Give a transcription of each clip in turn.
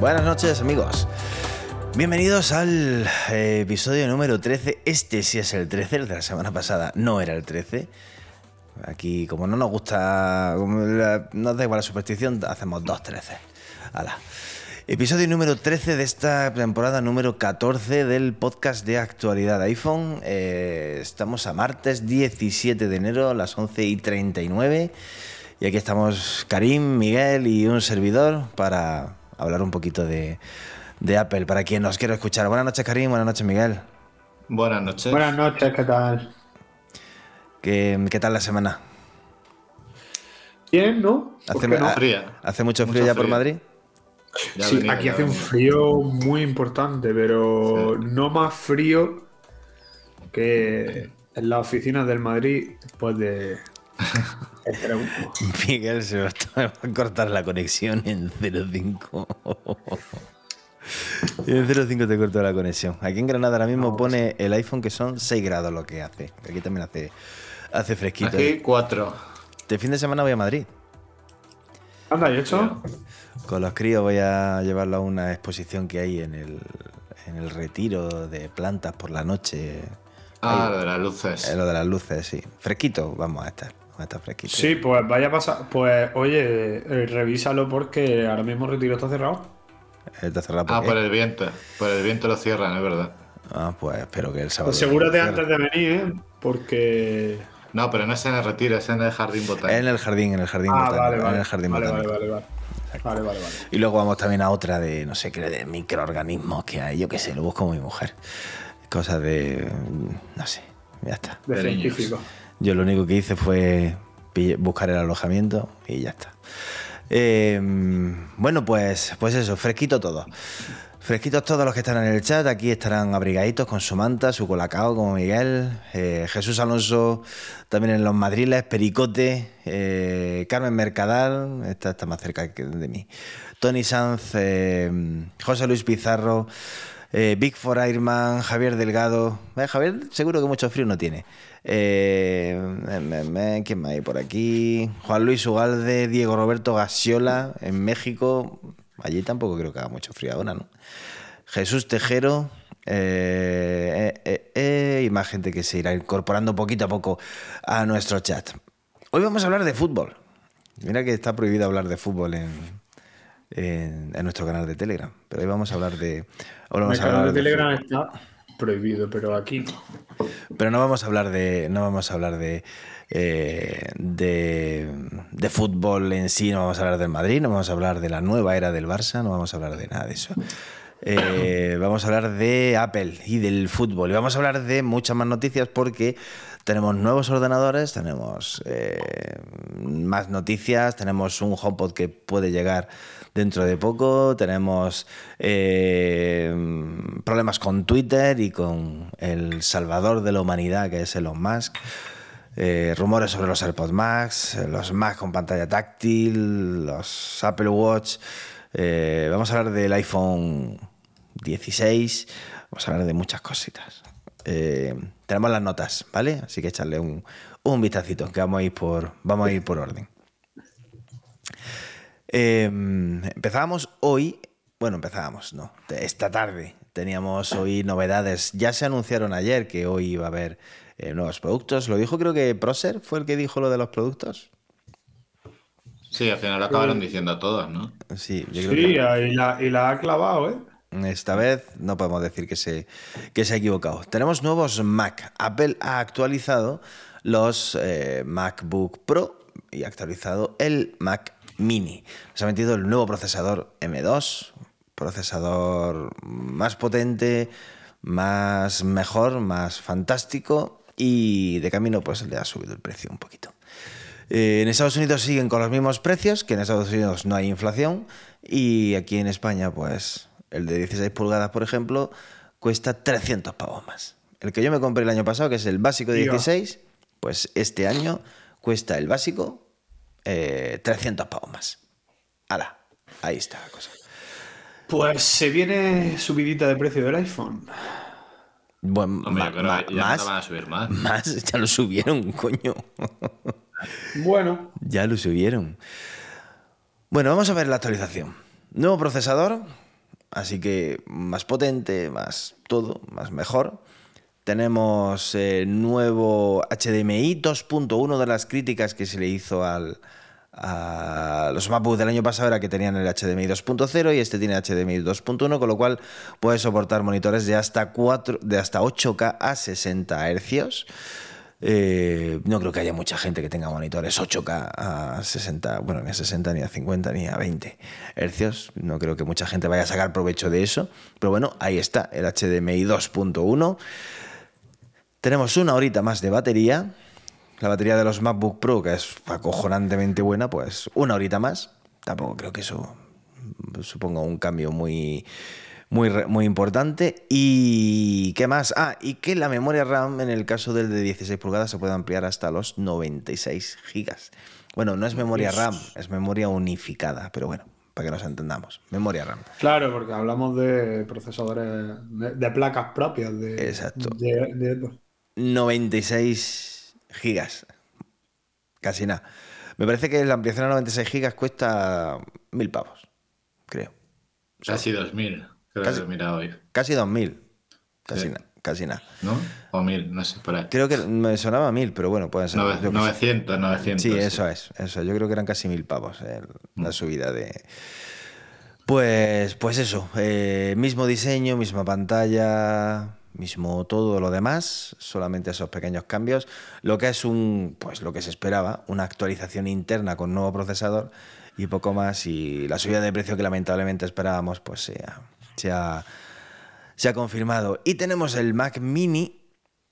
Buenas noches amigos. Bienvenidos al eh, episodio número 13. Este sí es el 13, el de la semana pasada no era el 13. Aquí, como no nos gusta, como la- nos da igual la superstición, hacemos dos 13. Hala. Episodio número 13 de esta temporada número 14 del podcast de actualidad iPhone. Eh, estamos a martes 17 de enero a las 11 y 39. Y aquí estamos Karim, Miguel y un servidor para hablar un poquito de, de Apple, para quien nos quiera escuchar. Buenas noches Karim, buenas noches Miguel. Buenas noches. Buenas noches, ¿qué tal? ¿Qué, qué tal la semana? Bien, ¿no? ¿Por Hace, qué no? ha- Fría. ¿Hace mucho Mucho frío ya por. Madrid? Ya Sí, venía, aquí hace un frío muy importante, pero no más frío que en las oficinas del Madrid después de... este. Miguel se va a cortar la conexión en 05. En 05 te cortó la conexión. Aquí en Granada ahora mismo pone el iPhone que son 6 grados lo que hace. Aquí también hace, hace fresquito. Aquí cuatro. Este fin de semana voy a Madrid. Anda, ¿y eso? Con los críos voy a llevarlo a una exposición que hay en el, en el retiro de plantas por la noche. Ah, lo de las luces. Eh, lo de las luces, sí. Fresquito, vamos a estar. Vamos a estar fresquito. Sí, pues vaya a pasar... Pues, oye, eh, revísalo porque ahora mismo el retiro está cerrado. Está cerrado por Ah, qué? por el viento. Por el viento lo cierran, es verdad. Ah, pues espero que el sábado. Asegúrate cierre. antes de venir, ¿eh? Porque... No, pero no es en el retiro, es en el jardín botánico. En el jardín, en el jardín Ah, botánico, vale, en vale. el jardín vale, vale, botánico. vale, vale. Vale, vale, vale. Y luego vamos también a otra de, no sé qué, de microorganismos que hay, yo qué sé, lo busco mi mujer. Cosas de, no sé, ya está. De científico. Yo lo único que hice fue buscar el alojamiento y ya está. Eh, bueno, pues, pues eso, fresquito todo. Fresquitos todos los que están en el chat, aquí estarán abrigaditos con su manta, su colacao, como Miguel, eh, Jesús Alonso, también en los madriles, Pericote, eh, Carmen Mercadal, esta está más cerca de mí, Tony Sanz, eh, José Luis Pizarro, Big for Airman, Javier Delgado. Javier seguro que mucho frío no tiene. Eh, me- ¿Quién más hay por aquí? Juan Luis Ugalde, Diego Roberto Gasiola, en México. Allí tampoco creo que haga mucho frío ahora, ¿no? Jesús Tejero. eh, eh, eh, eh, y más gente que se irá incorporando poquito a poco a nuestro chat. Hoy vamos a hablar de fútbol. Mira que está prohibido hablar de fútbol en, en, en nuestro canal de Telegram. Pero hoy vamos a hablar de. hoy vamos El a hablar canal de de Telegram está prohibido, pero aquí. Pero no vamos a hablar de. No vamos a hablar de. eh, de, de fútbol en sí, no vamos a hablar del Madrid, no vamos a hablar de la nueva era del Barça, no vamos a hablar de nada de eso. Eh, vamos a hablar de Apple y del fútbol. Y vamos a hablar de muchas más noticias porque tenemos nuevos ordenadores, tenemos eh, más noticias, tenemos un HomePod que puede llegar dentro de poco, tenemos eh, problemas con Twitter y con el salvador de la humanidad que es Elon Musk. Eh, rumores sobre los AirPods Max, los Mac con pantalla táctil, los Apple Watch. Eh, vamos a hablar del iPhone 16. Vamos a hablar de muchas cositas. Eh, tenemos las notas, ¿vale? Así que echarle un, un vistacito, que vamos a ir por, vamos a ir por orden. Eh, empezábamos hoy, bueno, empezábamos, no, esta tarde teníamos hoy novedades. Ya se anunciaron ayer que hoy iba a haber eh, nuevos productos. Lo dijo creo que Proser fue el que dijo lo de los productos. Sí, al final lo acabaron diciendo a todos, ¿no? Sí, yo creo Sí, que y la, y la ha clavado, ¿eh? esta vez no podemos decir que se, que se ha equivocado. Tenemos nuevos Mac. Apple ha actualizado los eh, MacBook Pro y ha actualizado el Mac Mini. Se ha metido el nuevo procesador M2, procesador más potente, más mejor, más fantástico y de camino pues le ha subido el precio un poquito. Eh, en Estados Unidos siguen con los mismos precios, que en Estados Unidos no hay inflación y aquí en España pues el de 16 pulgadas por ejemplo cuesta 300 pavos más. El que yo me compré el año pasado, que es el básico de Tío. 16, pues este año cuesta el básico eh, 300 pavos más. ¡Hala! Ahí está la cosa. Pues se viene subidita de precio del iPhone. Bueno, Hombre, ma- pero ma- ya más, no van a subir más. más, ya lo subieron, coño. Bueno, Ya lo subieron. Bueno, vamos a ver la actualización. Nuevo procesador, así que más potente, más todo, más mejor. Tenemos eh, nuevo HDMI 2.1 de las críticas que se le hizo al, a los MacBook del año pasado era que tenían el HDMI 2.0 y este tiene HDMI 2.1, con lo cual puede soportar monitores de hasta 4, de hasta 8K a 60 Hz. Eh, no creo que haya mucha gente que tenga monitores 8K a 60, bueno, ni a 60, ni a 50, ni a 20 hercios. No creo que mucha gente vaya a sacar provecho de eso. Pero bueno, ahí está, el HDMI 2.1. Tenemos una horita más de batería. La batería de los MacBook Pro, que es acojonantemente buena, pues una horita más. Tampoco creo que eso suponga un cambio muy, muy, muy importante. ¿Y qué más? Ah, y que la memoria RAM en el caso del de 16 pulgadas se puede ampliar hasta los 96 gigas. Bueno, no es memoria RAM, es memoria unificada, pero bueno, para que nos entendamos. Memoria RAM. claro, porque hablamos de procesadores, de, de placas propias. De, Exacto. de- de- 96 gigas. Casi nada. Me parece que la ampliación a 96 gigas cuesta mil pavos, creo. Casi 2000, creo Casi- que he mirado hoy. Casi 2000. Casi Sí. nada. Casi nada. ¿No? O 1000, no sé, por ahí. Creo que me sonaba mil, pero bueno, puede ser. Nove- yo qué sé. 900, 900. Sí, eso es, eso. Yo creo que eran casi mil pavos el- la subida de. Pues, pues eso, eh, mismo diseño, misma pantalla, mismo todo lo demás, solamente esos pequeños cambios. Lo que es un, pues lo que se esperaba, una actualización interna con nuevo procesador y poco más. Y la subida de precio que lamentablemente esperábamos, pues se ha, se ha, se ha confirmado. Y tenemos el Mac Mini,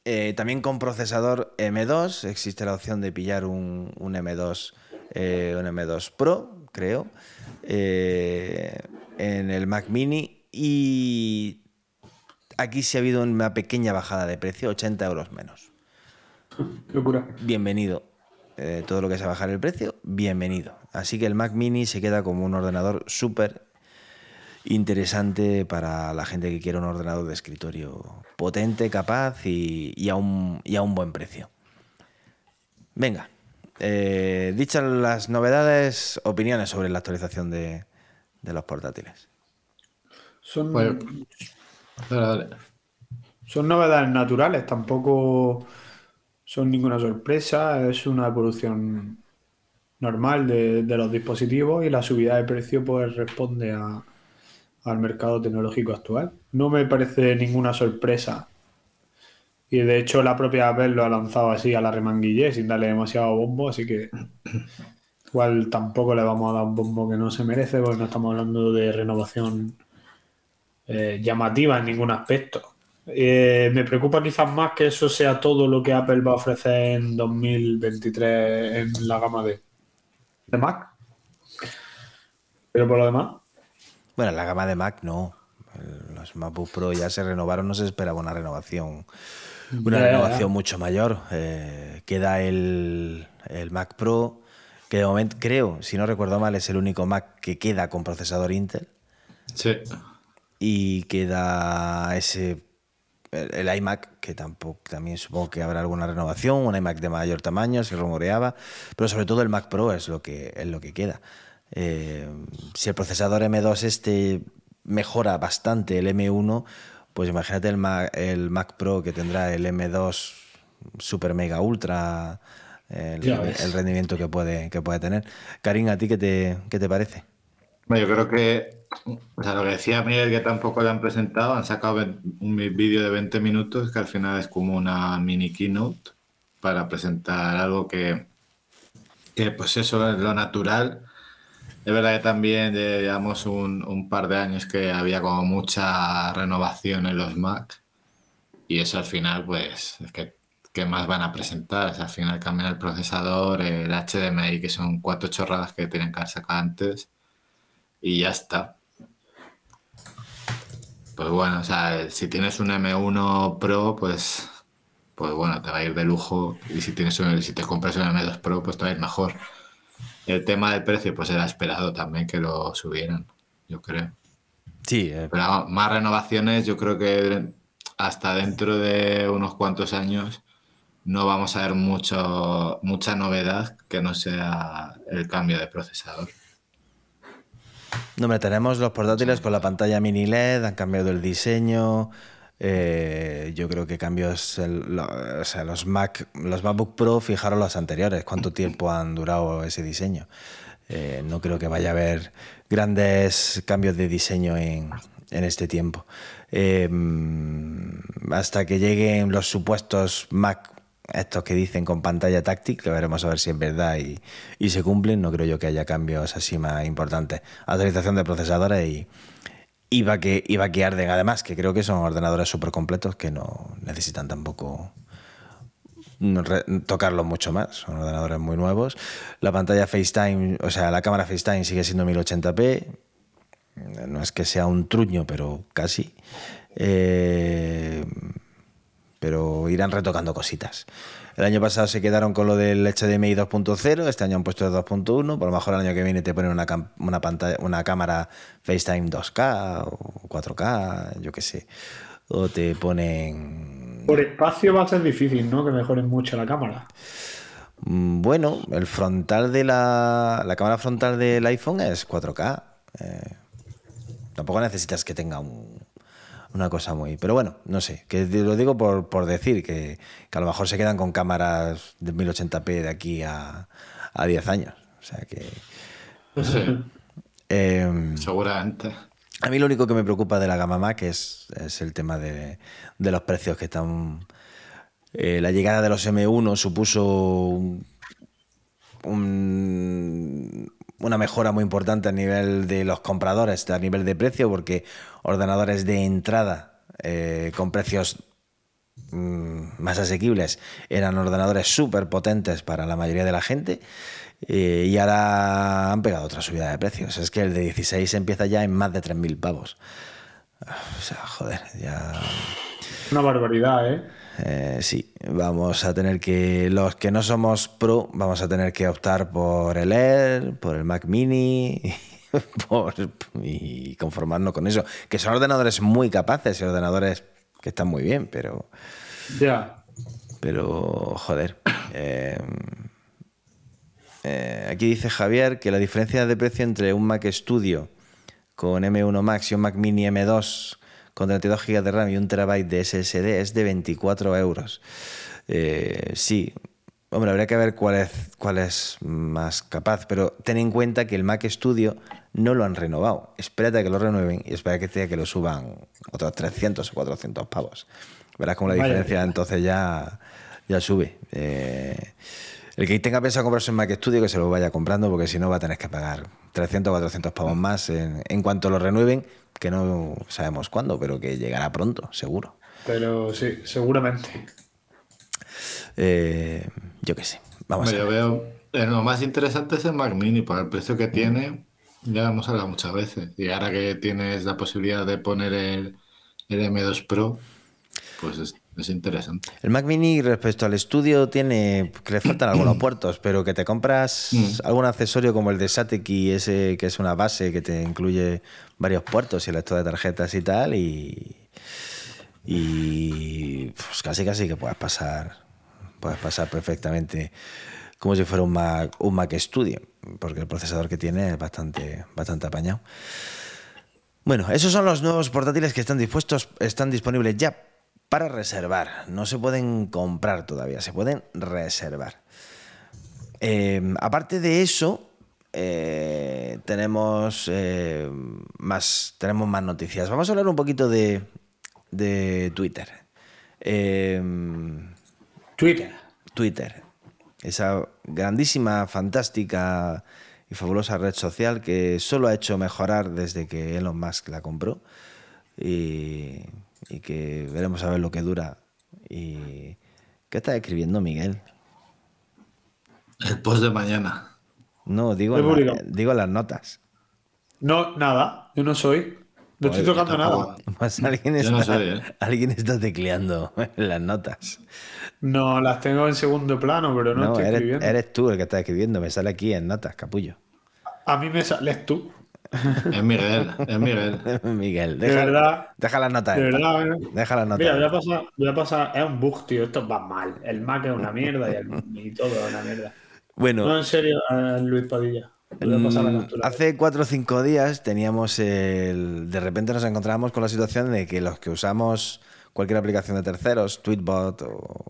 eh, también con procesador M2. Existe la opción de pillar un, un M2, eh, un M2 Pro, creo, eh, en el Mac Mini. Y aquí sí ha habido una pequeña bajada de precio, 80 euros menos. Locura. Bienvenido. Eh, todo lo que sea bajar el precio, bienvenido. Así que el Mac Mini se queda como un ordenador súper interesante para la gente que quiere un ordenador de escritorio potente, capaz y, y a, un, y a un buen precio. Venga, eh, dichas las novedades, opiniones sobre la actualización de, de los portátiles. Son, Dale, dale. son novedades naturales, tampoco son ninguna sorpresa, es una evolución normal de, de los dispositivos y la subida de precio pues responde a- al mercado tecnológico actual. No me parece ninguna sorpresa. Y de hecho la propia Apple lo ha lanzado así a la remanguillé sin darle demasiado bombo, así que igual tampoco le vamos a dar un bombo que no se merece porque no estamos hablando de renovación eh, llamativa en ningún aspecto. Eh, me preocupa quizás más que eso sea todo lo que Apple va a ofrecer en 2023 en la gama de, de Mac. Pero por lo demás, Bueno, la gama de Mac no. Los MacBook Pro ya se renovaron, no se esperaba una renovación, una renovación mucho mayor. Eh, queda el, el Mac Pro, que de momento creo, si no recuerdo mal, es el único Mac que queda con procesador Intel. Sí. Y queda ese el, el iMac, que tampoco, también supongo que habrá alguna renovación, un iMac de mayor tamaño, se rumoreaba, pero sobre todo el Mac Pro es lo que, es lo que queda. Eh, si el procesador M2 este mejora bastante el M1, pues imagínate el Mac, el Mac Pro que tendrá el M2 Super Mega Ultra, el, rendimiento que puede, que puede tener. Karim, ¿a ti qué te, qué te parece? Bueno, yo creo que, o sea, lo que decía Miguel, que tampoco lo han presentado, han sacado un vídeo de 20 minutos que al final es como una mini keynote para presentar algo que, que pues eso es lo natural. Es verdad que también llevamos un, par de años que había como mucha renovación en los Mac y eso al final pues es que ¿qué más van a presentar? Al final cambian el procesador, el HDMI, que son cuatro chorradas que tienen que haber sacado antes y ya está. Pues bueno, o sea, si tienes un M1 Pro, pues, pues bueno, te va a ir de lujo. Y si tienes un- si te compras un M2 Pro, pues te va a ir mejor. El tema del precio, pues era esperado también que lo subieran, yo creo. Sí, eh, Pero más renovaciones, yo creo que hasta dentro de unos cuantos años no vamos a ver mucho, mucha novedad que no sea el cambio de procesador. No, hombre, tenemos los portátiles con la pantalla mini LED, han cambiado el diseño. Eh, yo creo que cambios, o sea, los Mac, los MacBook Pro, fijaros los anteriores, cuánto tiempo han durado ese diseño. Eh, no creo que vaya a haber grandes cambios de diseño en, en este tiempo. Eh, hasta que lleguen los supuestos Mac, estos que dicen con pantalla táctil, que veremos a ver si es verdad y, y se cumplen, no creo yo que haya cambios así más importantes. Actualización de procesadores y, y, vaque- y vaquearden, además, que creo que son ordenadores súper completos que no necesitan tampoco tocarlos mucho más. Son ordenadores muy nuevos. La pantalla FaceTime, o sea, la cámara FaceTime sigue siendo 1080p. No es que sea un truño, pero casi. Eh, pero irán retocando cositas. El año pasado se quedaron con lo del HDMI 2.0, este año han puesto el 2.1, por lo mejor el año que viene te ponen una, una, pantalla, una cámara FaceTime 2K o 4K, yo qué sé. O te ponen... Por espacio va a ser difícil, ¿no? Que mejoren mucho la cámara. Mm, Bueno, el frontal de la, la cámara frontal del iPhone es 4K. eh, tampoco necesitas que tenga un- una cosa muy... Pero bueno, no sé, que lo digo por, por decir que, que a lo mejor se quedan con cámaras de 1080p de aquí a, a 10 años. O sea que... Sí, em, seguramente. a mí lo único que me preocupa de la gama Mac es, es el tema de, de los precios que están... eh, la llegada de los M1 supuso un- un- una mejora muy importante a nivel de los compradores, a nivel de precio, porque ordenadores de entrada eh, con precios mm, más asequibles eran ordenadores súper potentes para la mayoría de la gente eh, y ahora han pegado otra subida de precios. Es que el de 16 empieza ya en más de 3.000 pavos. Ah, O sea, joder, ya... Una barbaridad, ¿eh? Eh, sí, vamos a tener que, los que no somos pro, vamos a tener que optar por el Air, por el Mac Mini por, y conformarnos con eso. Que son ordenadores muy capaces y ordenadores que están muy bien, pero, Ya. pero joder. eh, eh, aquí dice Javier que la diferencia de precio entre un Mac Studio con M1 Max y un Mac Mini M2 con 32 GB de RAM y un terabyte de SSD es de 24 euros. Eh, sí, hombre, habría que ver cuál es, cuál es más capaz, pero ten en cuenta que el Mac Studio no lo han renovado. Espérate a que lo renueven y espera que, que lo suban otros 300 o 400 pavos. Verás cómo la Vaya. diferencia entonces ya, ya sube. Eh, el que tenga pensado comprarse un Mac Studio que se lo vaya comprando porque si no va a tener que pagar 300 o 400 pavos más en, en cuanto lo renueven, que no sabemos cuándo, pero que llegará pronto, seguro. Pero sí, seguramente. Eh, yo qué sé. Vamos Hombre, a yo ver. veo, eh, lo más interesante es el Mac Mini, por el precio que tiene, ya hemos hablado muchas veces. Y ahora que tienes la posibilidad de poner el, el M2 Pro, pues es, es interesante. El Mac Mini respecto al estudio tiene que le faltan algunos puertos, pero que te compras algún accesorio como el de Sateki, ese que es una base que te incluye varios puertos y el lector de tarjetas y tal, y, y pues casi casi que puedes pasar, puedes pasar perfectamente como si fuera un Mac, un Mac Studio, porque el procesador que tiene es bastante, bastante apañado. Bueno, esos son los nuevos portátiles que están dispuestos, están disponibles ya para reservar. No se pueden comprar todavía, se pueden reservar. Eh, aparte de eso, eh, tenemos eh, más, tenemos más noticias. Vamos a hablar un poquito de, de Twitter. Twitter. Twitter, esa grandísima, fantástica y fabulosa red social que solo ha hecho mejorar desde que Elon Musk la compró y, y que veremos a ver lo que dura. Y, ¿Qué estás escribiendo, Miguel? El post de mañana. No, digo, la- digo las notas. No, nada. Yo no soy. No estoy tocando nada. Pues alguien, está, no soy, ¿eh? alguien está tecleando en las notas. No, las tengo en segundo plano, pero no, No, estoy eres, escribiendo. eres tú el que está escribiendo. Me sale aquí en notas, capullo. A mí me sales tú. Es Miguel, es Miguel. Miguel, De verdad. deja las notas. De verdad, ¿eh? Deja las notas. Mira, voy a pasar, voy a pasar, es un bug, tío, esto va mal. El Mac es una mierda y, el- y todo es una mierda. Bueno, No, en serio, eh, Luis Padilla. Mm. Hace cuatro o cinco días teníamos el. De repente nos encontrábamos con la situación de que los que usamos cualquier aplicación de terceros, Tweetbot o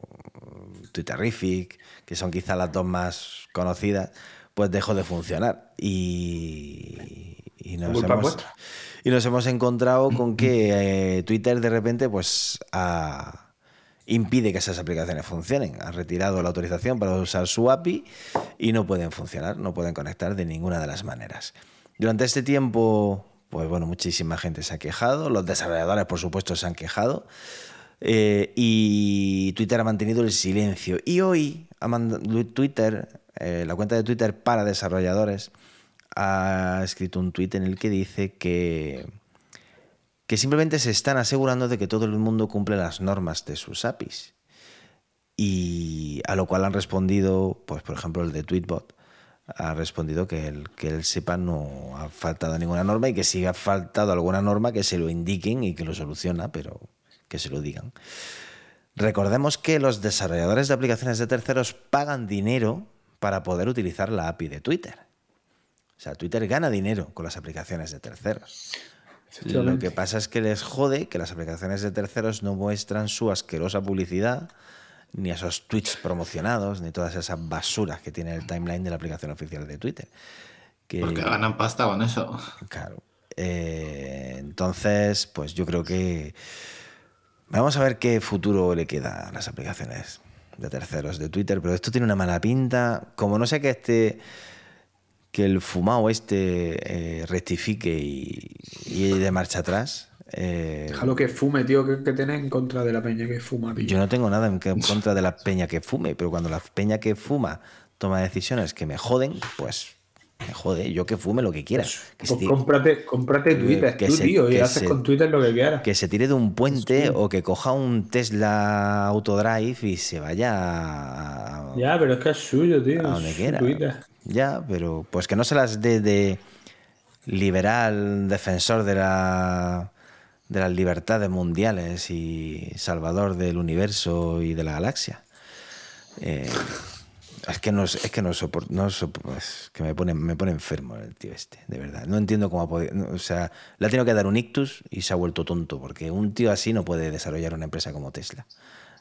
Twitterific, que son quizá las dos más conocidas, pues dejó de funcionar. Y, y nos, hemos, y nos hemos encontrado con que eh, Twitter de repente pues ha- impide que esas aplicaciones funcionen. Ha retirado la autorización para usar su API y no pueden funcionar, no pueden conectar de ninguna de las maneras. Durante este tiempo, pues bueno, muchísima gente se ha quejado, los desarrolladores por supuesto se han quejado eh, y Twitter ha mantenido el silencio. Y hoy Twitter, eh, la cuenta de Twitter para desarrolladores, ha escrito un tweet en el que dice que que simplemente se están asegurando de que todo el mundo cumple las normas de sus APIs. Y a lo cual han respondido, pues por ejemplo el de Tweetbot, ha respondido que él, que él sepa no ha faltado ninguna norma y que si ha faltado alguna norma que se lo indiquen y que lo soluciona, pero que se lo digan. Recordemos que los desarrolladores de aplicaciones de terceros pagan dinero para poder utilizar la API de Twitter. O sea, Twitter gana dinero con las aplicaciones de terceros. Lo que pasa es que les jode que las aplicaciones de terceros no muestran su asquerosa publicidad, ni esos tweets promocionados, ni todas esas basuras que tiene el timeline de la aplicación oficial de Twitter. Que, Porque ganan pasta con eso. Claro. Eh, entonces, pues yo creo que vamos a ver qué futuro le queda a las aplicaciones de terceros de Twitter, pero esto tiene una mala pinta. Como no sé que este que el fumado este eh, rectifique y, y de marcha atrás. eh, Déjalo que fume, tío, que, que tiene en contra de la peña que fuma, tío. yo no tengo nada en contra de la peña que fume, pero cuando la peña que fuma toma decisiones que me joden, pues me jode. Yo que fume lo que quiera. Que Pues cómprate, cómprate Twitter, que tú, se- tío, y haces se- con Twitter lo que quieras. que se tire de un puente o que coja un Tesla Autodrive y se vaya a, Ya, pero es que es suyo, tío. a donde quiera. Twitter. Ya, pero pues que no se las dé de liberal, defensor de la de las libertades mundiales y salvador del universo y de la galaxia. Eh, es que no es que no sopor- no sopor- es que me pone me pone enfermo el tío este, de verdad. No entiendo cómo ha podido, no, o sea, le ha tenido que dar un ictus y se ha vuelto tonto porque un tío así no puede desarrollar una empresa como Tesla.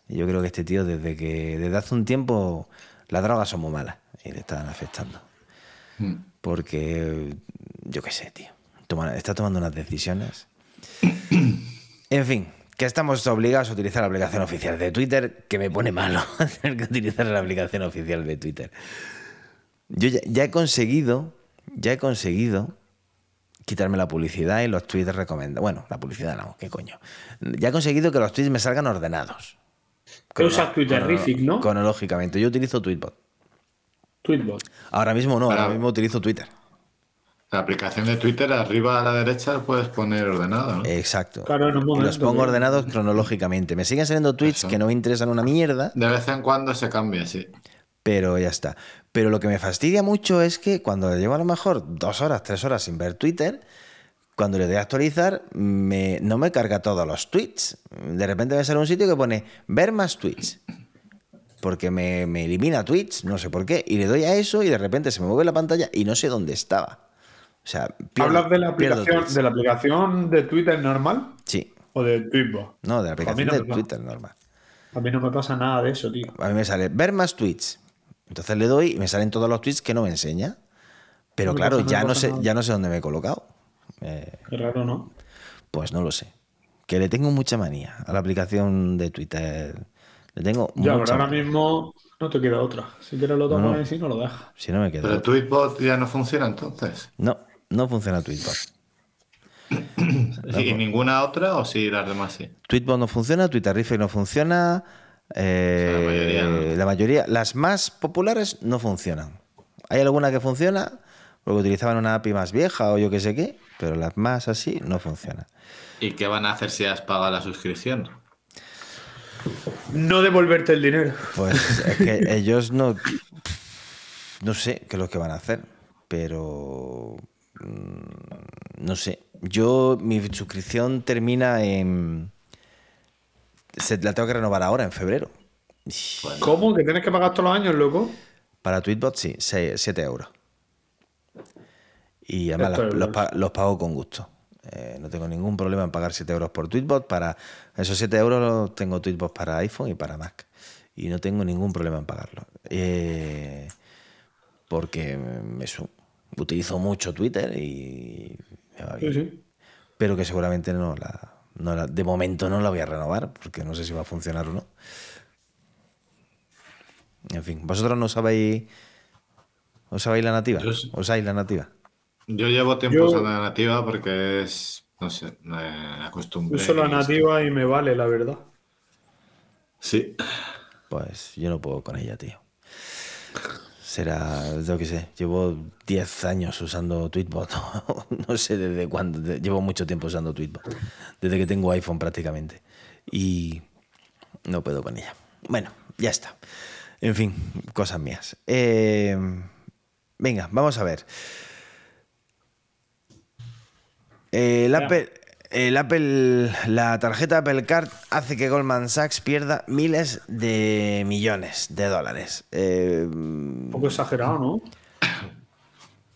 Y yo creo que este tío desde que desde hace un tiempo las drogas son muy malas y le están afectando. Mm. Porque yo qué sé, tío. Toma- está tomando unas decisiones. En fin, que estamos obligados a utilizar la aplicación oficial de Twitter, que me pone malo tener que utilizar la aplicación oficial de Twitter. Yo ya, ya he conseguido, ya he conseguido quitarme la publicidad y los tweets recomendados. Bueno, la publicidad no, qué coño. Ya he conseguido que los tweets me salgan ordenados. Tú usas Twitterific, ¿no? Cronológicamente. Yo utilizo Tweetbot. Tweetbot. Ahora mismo no, ahora mismo utilizo Twitter. La aplicación de Twitter, arriba a la derecha, puedes poner ordenado, ¿no? Exacto. Claro, en un y los pongo ordenados cronológicamente. Me siguen saliendo tweets Eso. que no me interesan una mierda, De vez en cuando se cambia, sí. pero ya está. Pero lo que me fastidia mucho es que cuando llevo a lo mejor dos horas, tres horas sin ver Twitter, cuando le doy a actualizar, me- no me carga todos los tweets. De repente me sale un sitio que pone ver más tweets. Porque me, me elimina tweets, no sé por qué. Y le doy a eso y de repente se me mueve la pantalla y no sé dónde estaba. O sea, pierdo- ¿Hablas de la, aplicación, de la aplicación de Twitter normal Sí. o de Tweetbot? No, de la aplicación no de pasa. Twitter normal. A mí no me pasa nada de eso, tío. A mí me sale ver más tweets. Entonces le doy y me salen todos los tweets que no me enseña. Pero No claro, pasa, ya no sé, nada. ya no sé dónde me he colocado. Eh, Qué raro, ¿no? pues no lo sé. Que le tengo mucha manía a la aplicación de Twitter. Le tengo Ya, pero mucha ahora manía. mismo no te queda otra. Si quieres lo tomas no. y si no lo dejas. Si no me quedo. Pero Tweetbot ya no funciona entonces. No, no funciona Tweetbot. ¿Y ninguna otra o sí las demás sí? Tweetbot no funciona, Twitterific no funciona. eh, La mayoría no. la mayoría, las más populares no funcionan. Hay alguna que funciona, porque utilizaban una API más vieja o yo qué sé qué, pero las más así no funcionan. ¿Y qué van a hacer si has pagado la suscripción? No devolverte el dinero. Pues es que ellos no. No sé qué es lo que van a hacer, pero. Mm, No sé. Yo, mi suscripción termina en. Se, la tengo que renovar ahora, en febrero. ¿Cómo? ¿Que tienes que pagar todos los años, loco? Para Tweetbot, sí, 7 euros. Y además los, pago con gusto. Eh, no tengo ningún problema en pagar 7 euros por Tweetbot. Para esos 7 euros tengo Tweetbot para iPhone y para Mac. Y no tengo ningún problema en pagarlo. Eh, porque me su- utilizo mucho Twitter y me va bien. Sí, sí. Pero que seguramente no la, no la- de momento no la voy a renovar porque no sé si va a funcionar o no. En fin, ¿vosotros no sabéis, os sabéis la nativa? Yo sí. ¿Usáis la nativa? Yo llevo tiempo Yo- usando la nativa porque es, no sé, me acostumbré. Uso la y es- nativa y me vale, la verdad. Sí, Pues yo no puedo con ella, tío. Será, yo qué sé, llevo 10 años usando Tweetbot. no sé desde cuándo, llevo mucho tiempo usando Tweetbot. Desde que tengo iPhone prácticamente. Y no puedo con ella. Bueno, ya está. En fin, cosas mías. Eh, venga, vamos a ver. El Ya. Apple, el Apple, la tarjeta Apple Card hace que Goldman Sachs pierda miles de millones de dólares. Eh, Un poco exagerado, ¿no?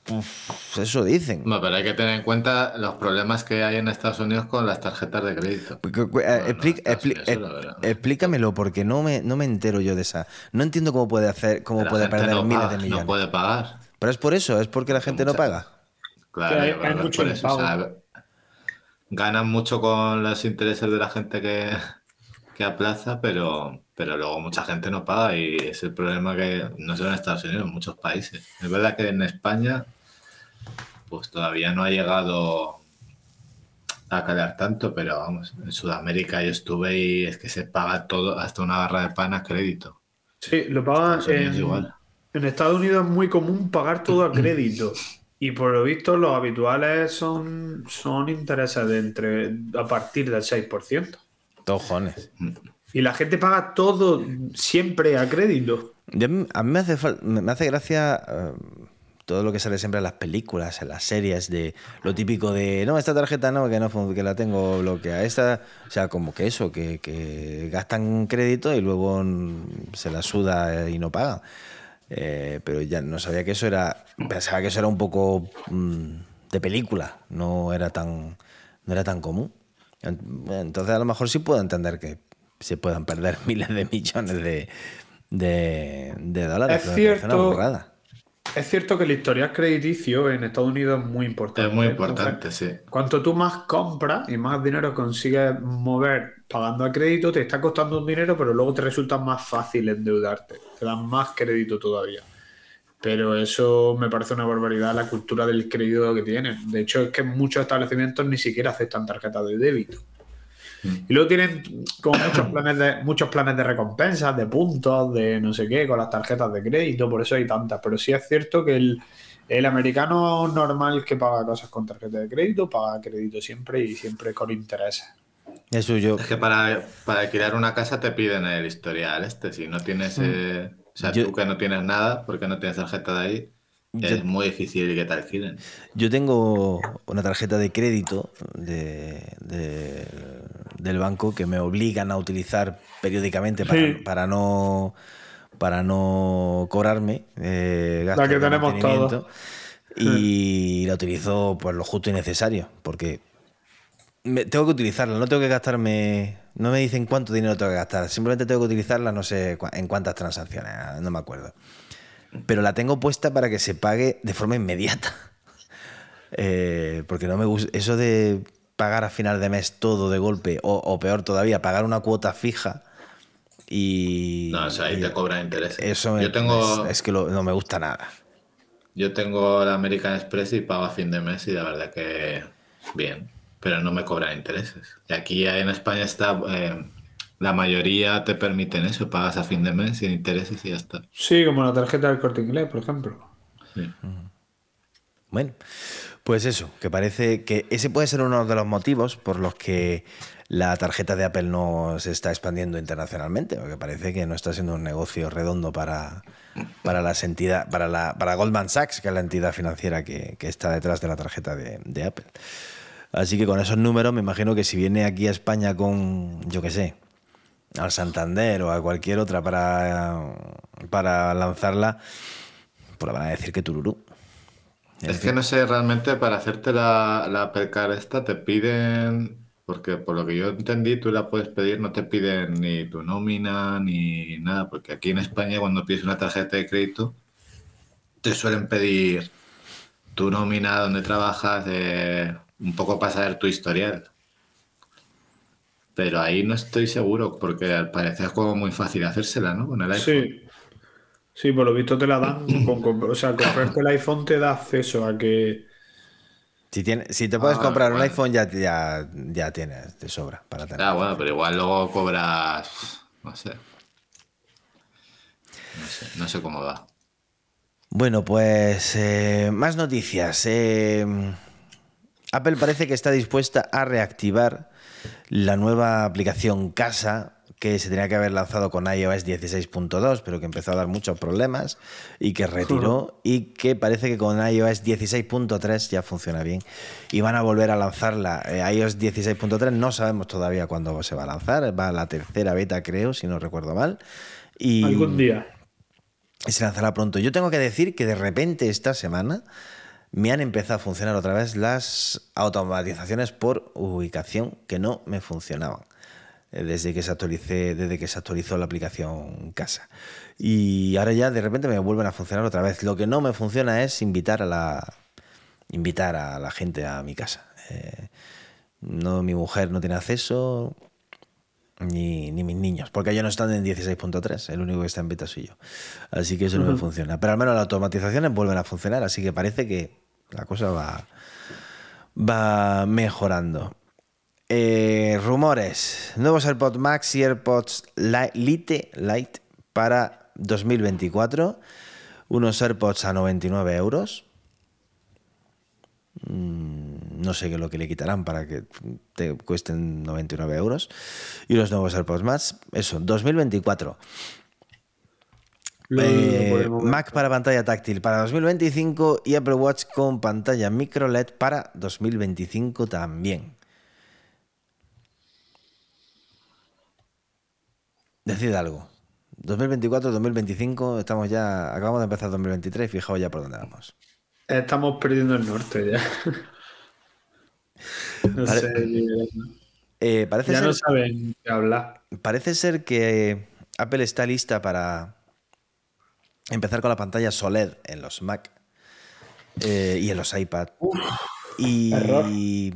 pues eso dicen. no, pero hay que tener en cuenta los problemas que hay en Estados Unidos con las tarjetas de crédito. Cu- eh, no, expli- Estados expli- Unidos, eh, explícamelo porque no me, no me entero yo de esa. No entiendo cómo puede hacer, cómo La puede gente perder no miles paga, de millones. No puede pagar. Pero es por eso, es porque la gente no paga. Claro, hay- hay mucho eso, o sea. Ganan mucho con los intereses de la gente que, que aplaza, pero, pero luego mucha gente no paga y es el problema que no solo en Estados Unidos, en muchos países. Es verdad que en España pues todavía no ha llegado a calar tanto, pero vamos, en Sudamérica yo estuve y es que se paga todo, hasta una barra de pan a crédito. Sí, lo pagan en Estados Unidos es muy común pagar todo a crédito. Y por lo visto los habituales son, son intereses de entre a partir del 6%. Tojones. Y la gente paga todo siempre a crédito. Yo- a mí me hace, me hace gracia eh, todo lo que sale siempre en las películas, en las series, de lo típico de, no, esta tarjeta no, que no que la tengo bloqueada. Esta, o sea, como que eso, que, que gastan crédito y luego se la suda y no pagan. Eh, pero ya no sabía que eso era, pensaba que eso era un poco mm, de película, no era tan, no era tan común. En- Entonces a lo mejor sí puedo entender que se puedan perder miles de millones de, de, de dólares. Es pero cierto. Es cierto que el historial crediticio en Estados Unidos es muy importante. Es muy Entonces, importante, sí. Cuanto tú más compras y más dinero consigues mover pagando a crédito, te está costando un dinero, pero luego te resulta más fácil endeudarte. Te dan más crédito todavía. Pero eso me parece una barbaridad la cultura del crédito que tienen. De hecho, es que muchos establecimientos ni siquiera aceptan tarjetas de débito. Y luego tienen como muchos planes de, muchos planes de recompensas, de puntos, de no sé qué, con las tarjetas de crédito, por eso hay tantas. Pero sí es cierto que el, el americano normal que paga cosas con tarjeta de crédito, paga crédito siempre y siempre con intereses. Eso yo. Es que para, para alquilar una casa te piden el historial este. Si no tienes. eh, o sea, Yo- tú que no tienes nada, porque no tienes tarjeta de ahí, Yo- es muy difícil que te alquilen. Yo tengo una tarjeta de crédito de, de- del banco que me obligan a utilizar periódicamente para, Sí. para no para no cobrarme eh, gastos La que de tenemos mantenimiento. y la utilizo pues lo justo y necesario porque me- tengo que utilizarla no tengo que gastarme no me dicen cuánto dinero tengo que gastar simplemente tengo que utilizarla no sé en cuántas transacciones no me acuerdo pero la tengo puesta para que se pague de forma inmediata. Eh, porque no me gusta. Eso de pagar a final de mes todo de golpe, o, o peor todavía, pagar una cuota fija y. No, o sea, ahí y te cobran intereses. Eso me- yo tengo, es, es que lo- no me gusta nada. yo tengo la American Express y pago a fin de mes y la verdad que bien, pero no me cobran intereses. Y aquí en España está, eh, la mayoría te permiten eso, pagas a fin de mes sin intereses y ya está. Sí, como la tarjeta del corte inglés, por ejemplo. Sí. Bueno, pues eso, que parece que ese puede ser uno de los motivos por los que la tarjeta de Apple no se está expandiendo internacionalmente, porque parece que no está siendo un negocio redondo para, para las entidades, para la, para Goldman Sachs, que es la entidad financiera que, está detrás de la tarjeta de, Apple. Así que con esos números me imagino que si viene aquí a España con, yo qué sé, al Santander o a cualquier otra para, para lanzarla, pues van a decir que tururú. Es que no sé, realmente para hacerte la, la esta te piden, porque por lo que yo entendí, tú la puedes pedir, no te piden ni tu nómina ni nada, porque aquí en España cuando pides una tarjeta de crédito, te suelen pedir tu nómina, donde trabajas, eh, un poco para saber tu historial. Pero ahí no estoy seguro, porque al parecer es como muy fácil hacérsela, ¿no? Con el iPhone. Sí. Sí, por lo visto te la dan. Con, con- o sea, comprarte el iPhone te da acceso a que. Si, tiene, si te puedes Ah, comprar un iPhone, ya, ya, ya tienes de sobra para tener. Ah, bueno, pero igual luego cobras. No sé. No sé, no sé cómo va. Bueno, pues eh, más noticias. Eh, Apple parece que está dispuesta a reactivar la nueva aplicación Casa que se tenía que haber lanzado con iOS 16.2, pero que empezó a dar muchos problemas y que retiró y que parece que con iOS 16.3 ya funciona bien y van a volver a lanzarla. Eh, iOS 16.3 no sabemos todavía cuándo se va a lanzar, va a la tercera beta creo, si no recuerdo mal. Y, Algún día. se lanzará pronto. Yo tengo que decir que de repente esta semana me han empezado a funcionar otra vez las automatizaciones por ubicación que no me funcionaban desde que se actualicé, desde que se actualizó la aplicación Casa. Y ahora ya de repente me vuelven a funcionar otra vez. Lo que no me funciona es invitar a la invitar a la gente a mi casa. Eh, no, mi mujer no tiene acceso, ni, ni mis niños, porque ellos no están en 16.3, el único que está en beta soy yo. Así que eso no me funciona. Pero al menos las automatizaciones vuelven a funcionar, así que parece que la cosa va, va mejorando. Eh, rumores: nuevos AirPods Max y AirPods Li- Lite Lite para 2024. Unos AirPods a 99 euros. Mm, No sé qué es lo que le quitarán para que te cuesten 99 euros. Y los nuevos AirPods Max, eso, 2024. Lo- Eh, lo. Mac para pantalla táctil para 2025 y Apple Watch con pantalla micro LED para 2025 también. Decid algo. 2024, 2025, estamos ya, acabamos de empezar 2023, fijaos ya por dónde vamos. Estamos perdiendo el norte ya. no sé. Eh, parece, Ya ser, no saben qué hablar. parece ser que Apple está lista para empezar con la pantalla OLED en los Mac eh, y en los iPad. y,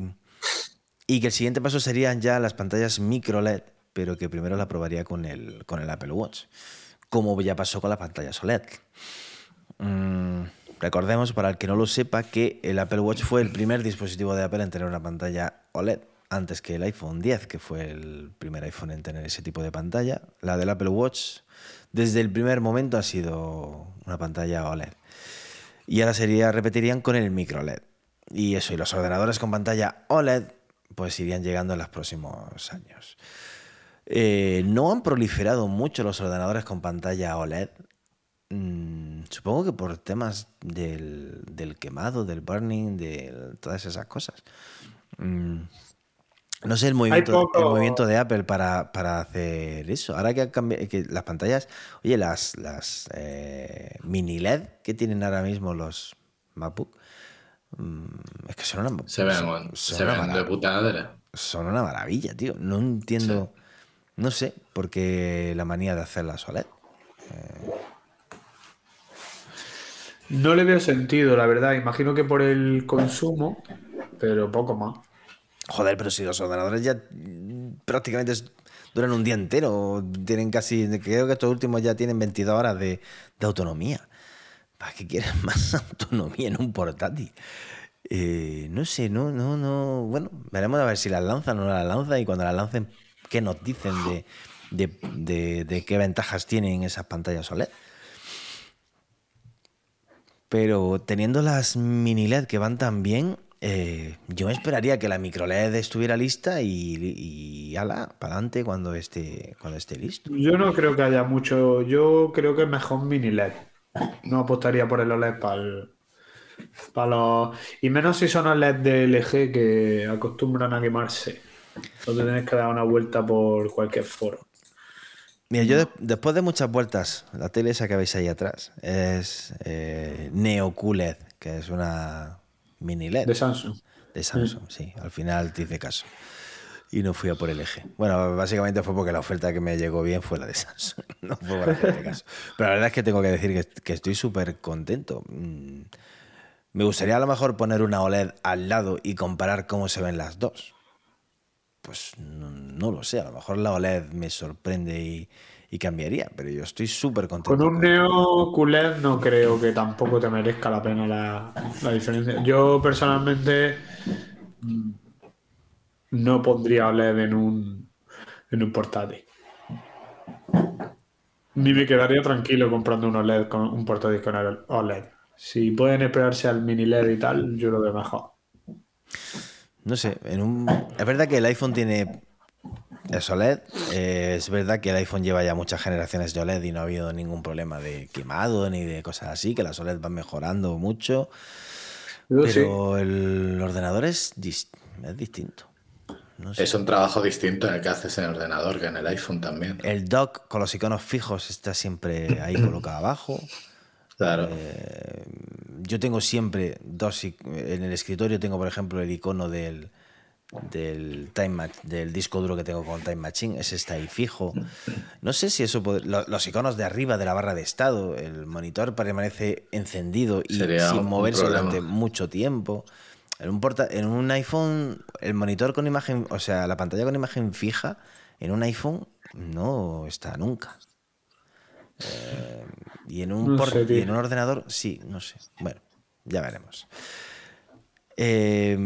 y que el siguiente paso serían ya las pantallas micro LED, pero que primero la probaría con el, con el Apple Watch, como ya pasó con la pantalla OLED. Mm, recordemos, para el que no lo sepa, que el Apple Watch fue el primer dispositivo de Apple en tener una pantalla OLED, antes que el iPhone 10, que fue el primer iPhone en tener ese tipo de pantalla. La del Apple Watch, desde el primer momento, ha sido una pantalla OLED. Y ahora sería, repetirían con el micro LED. Y eso, y los ordenadores con pantalla OLED, pues irían llegando en los próximos años. Eh, no han proliferado mucho los ordenadores con pantalla OLED. Mm, supongo que por temas del, del quemado, del burning, de todas esas cosas. Mm, no sé el movimiento, poco- el movimiento de Apple para, para hacer eso. Ahora que, han cambi- que las pantallas, oye, las, las eh, mini LED que tienen ahora mismo los MacBook, mm, es que son una, Se ven, son- se son una ven de puta madre. son una maravilla, tío. No entiendo, no sé por qué la manía de hacerlas OLED. No le veo sentido, la verdad. Imagino que por el consumo, pero poco más. Joder, pero si los ordenadores ya mm, prácticamente duran un día entero, tienen casi, creo que estos últimos ya tienen 22 horas de, de autonomía. ¿Para qué quieres más autonomía en un portátil? Eh, no sé, no, no, no. Bueno, veremos a ver si las lanzan o no las lanzan y cuando las lancen, ¿qué nos dicen de, de- qué ventajas tienen esas pantallas OLED? Pero teniendo las mini LED que van tan bien, eh, yo esperaría que la micro LED estuviera lista y, y ala, para adelante cuando esté, cuando esté listo. Yo no creo que haya mucho. Yo creo que es mejor mini LED. No apostaría por el OLED para para los. Y menos si son OLED de LG que acostumbran a quemarse. Donde tienes que dar una vuelta por cualquier foro. Mira, yo de- después de muchas vueltas, la tele esa que veis ahí atrás es eh, Neo QLED, que es una mini LED De Samsung. de Samsung, sí. Al final te hice caso. Y no fui a por el eje. Bueno, básicamente fue porque la oferta que me llegó bien fue la de Samsung. No fue por hacerte caso. Pero la verdad es que tengo que decir que, que estoy súper contento. Mm, Me gustaría a lo mejor poner una OLED al lado y comparar cómo se ven las dos. Pues no, no lo sé, a lo mejor la OLED me sorprende y, y cambiaría, pero yo estoy súper contento. Con un Neo QLED no creo que tampoco te merezca la pena la, la diferencia. Yo personalmente mm, no pondría OLED en un, en un portátil. Ni me quedaría tranquilo comprando un OLED con un portátil con el OLED. Si pueden esperarse al mini LED y tal, yo lo veo mejor. No sé, en un... es verdad que el iPhone tiene es OLED. eh, es verdad que el iPhone lleva ya muchas generaciones de OLED y no ha habido ningún problema de quemado ni de cosas así, que las OLED van mejorando mucho. Yo sí. Pero el ordenador es, dis- es distinto. No sé. Es un trabajo distinto en el que haces en el ordenador que en el iPhone también. El dock con los iconos fijos está siempre ahí colocado abajo. Claro. Eh, yo tengo siempre dos. En el escritorio tengo, por ejemplo, el icono del, del, time del disco duro que tengo con Time Machine. Ese está ahí fijo. No sé si eso. lo- los iconos de arriba de la barra de estado. El monitor permanece encendido y Sería sin moverse durante mucho tiempo. En un, porta- en un iPhone, el monitor con imagen, o sea, la pantalla con imagen fija, en un iPhone no está nunca. Eh, y, en un No por- sé, y en un ordenador, sí, no sé. Bueno, ya veremos. Eh,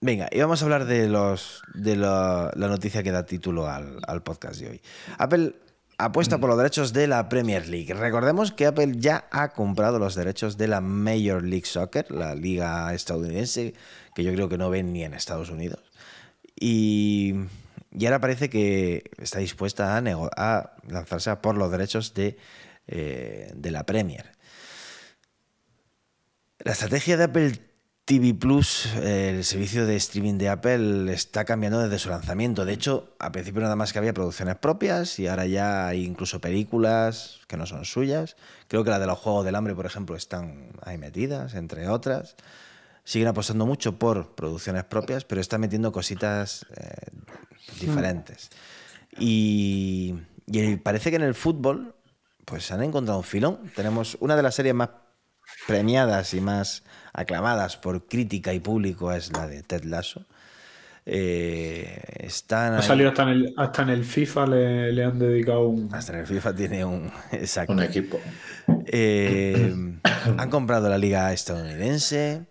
venga, y vamos a hablar de, los, de la, la noticia que da título al, al podcast de hoy. Apple apuesta por los derechos de la Premier League. Recordemos que Apple ya ha comprado los derechos de la Major League Soccer, la liga estadounidense, que yo creo que no ven ni en Estados Unidos. Y, y ahora parece que está dispuesta a, a lanzarse a por los derechos de, eh, la Premier. La estrategia de Apple TV Plus, el servicio de streaming de Apple, está cambiando desde su lanzamiento. De hecho, al principio nada más que había producciones propias y ahora ya hay incluso películas que no son suyas. Creo que la de los Juegos del Hambre, por ejemplo, están ahí metidas, entre otras. Siguen apostando mucho por producciones propias, pero están metiendo cositas eh, diferentes. Y, y parece que en el fútbol, pues han encontrado un filón. Tenemos una de las series más premiadas y más aclamadas por crítica y público es la de Ted Lasso. Eh, están Ha ahí- salido hasta en el, hasta en el FIFA, le, le han dedicado un. hasta en el FIFA tiene un exacto. Un equipo. Eh, han comprado la liga estadounidense.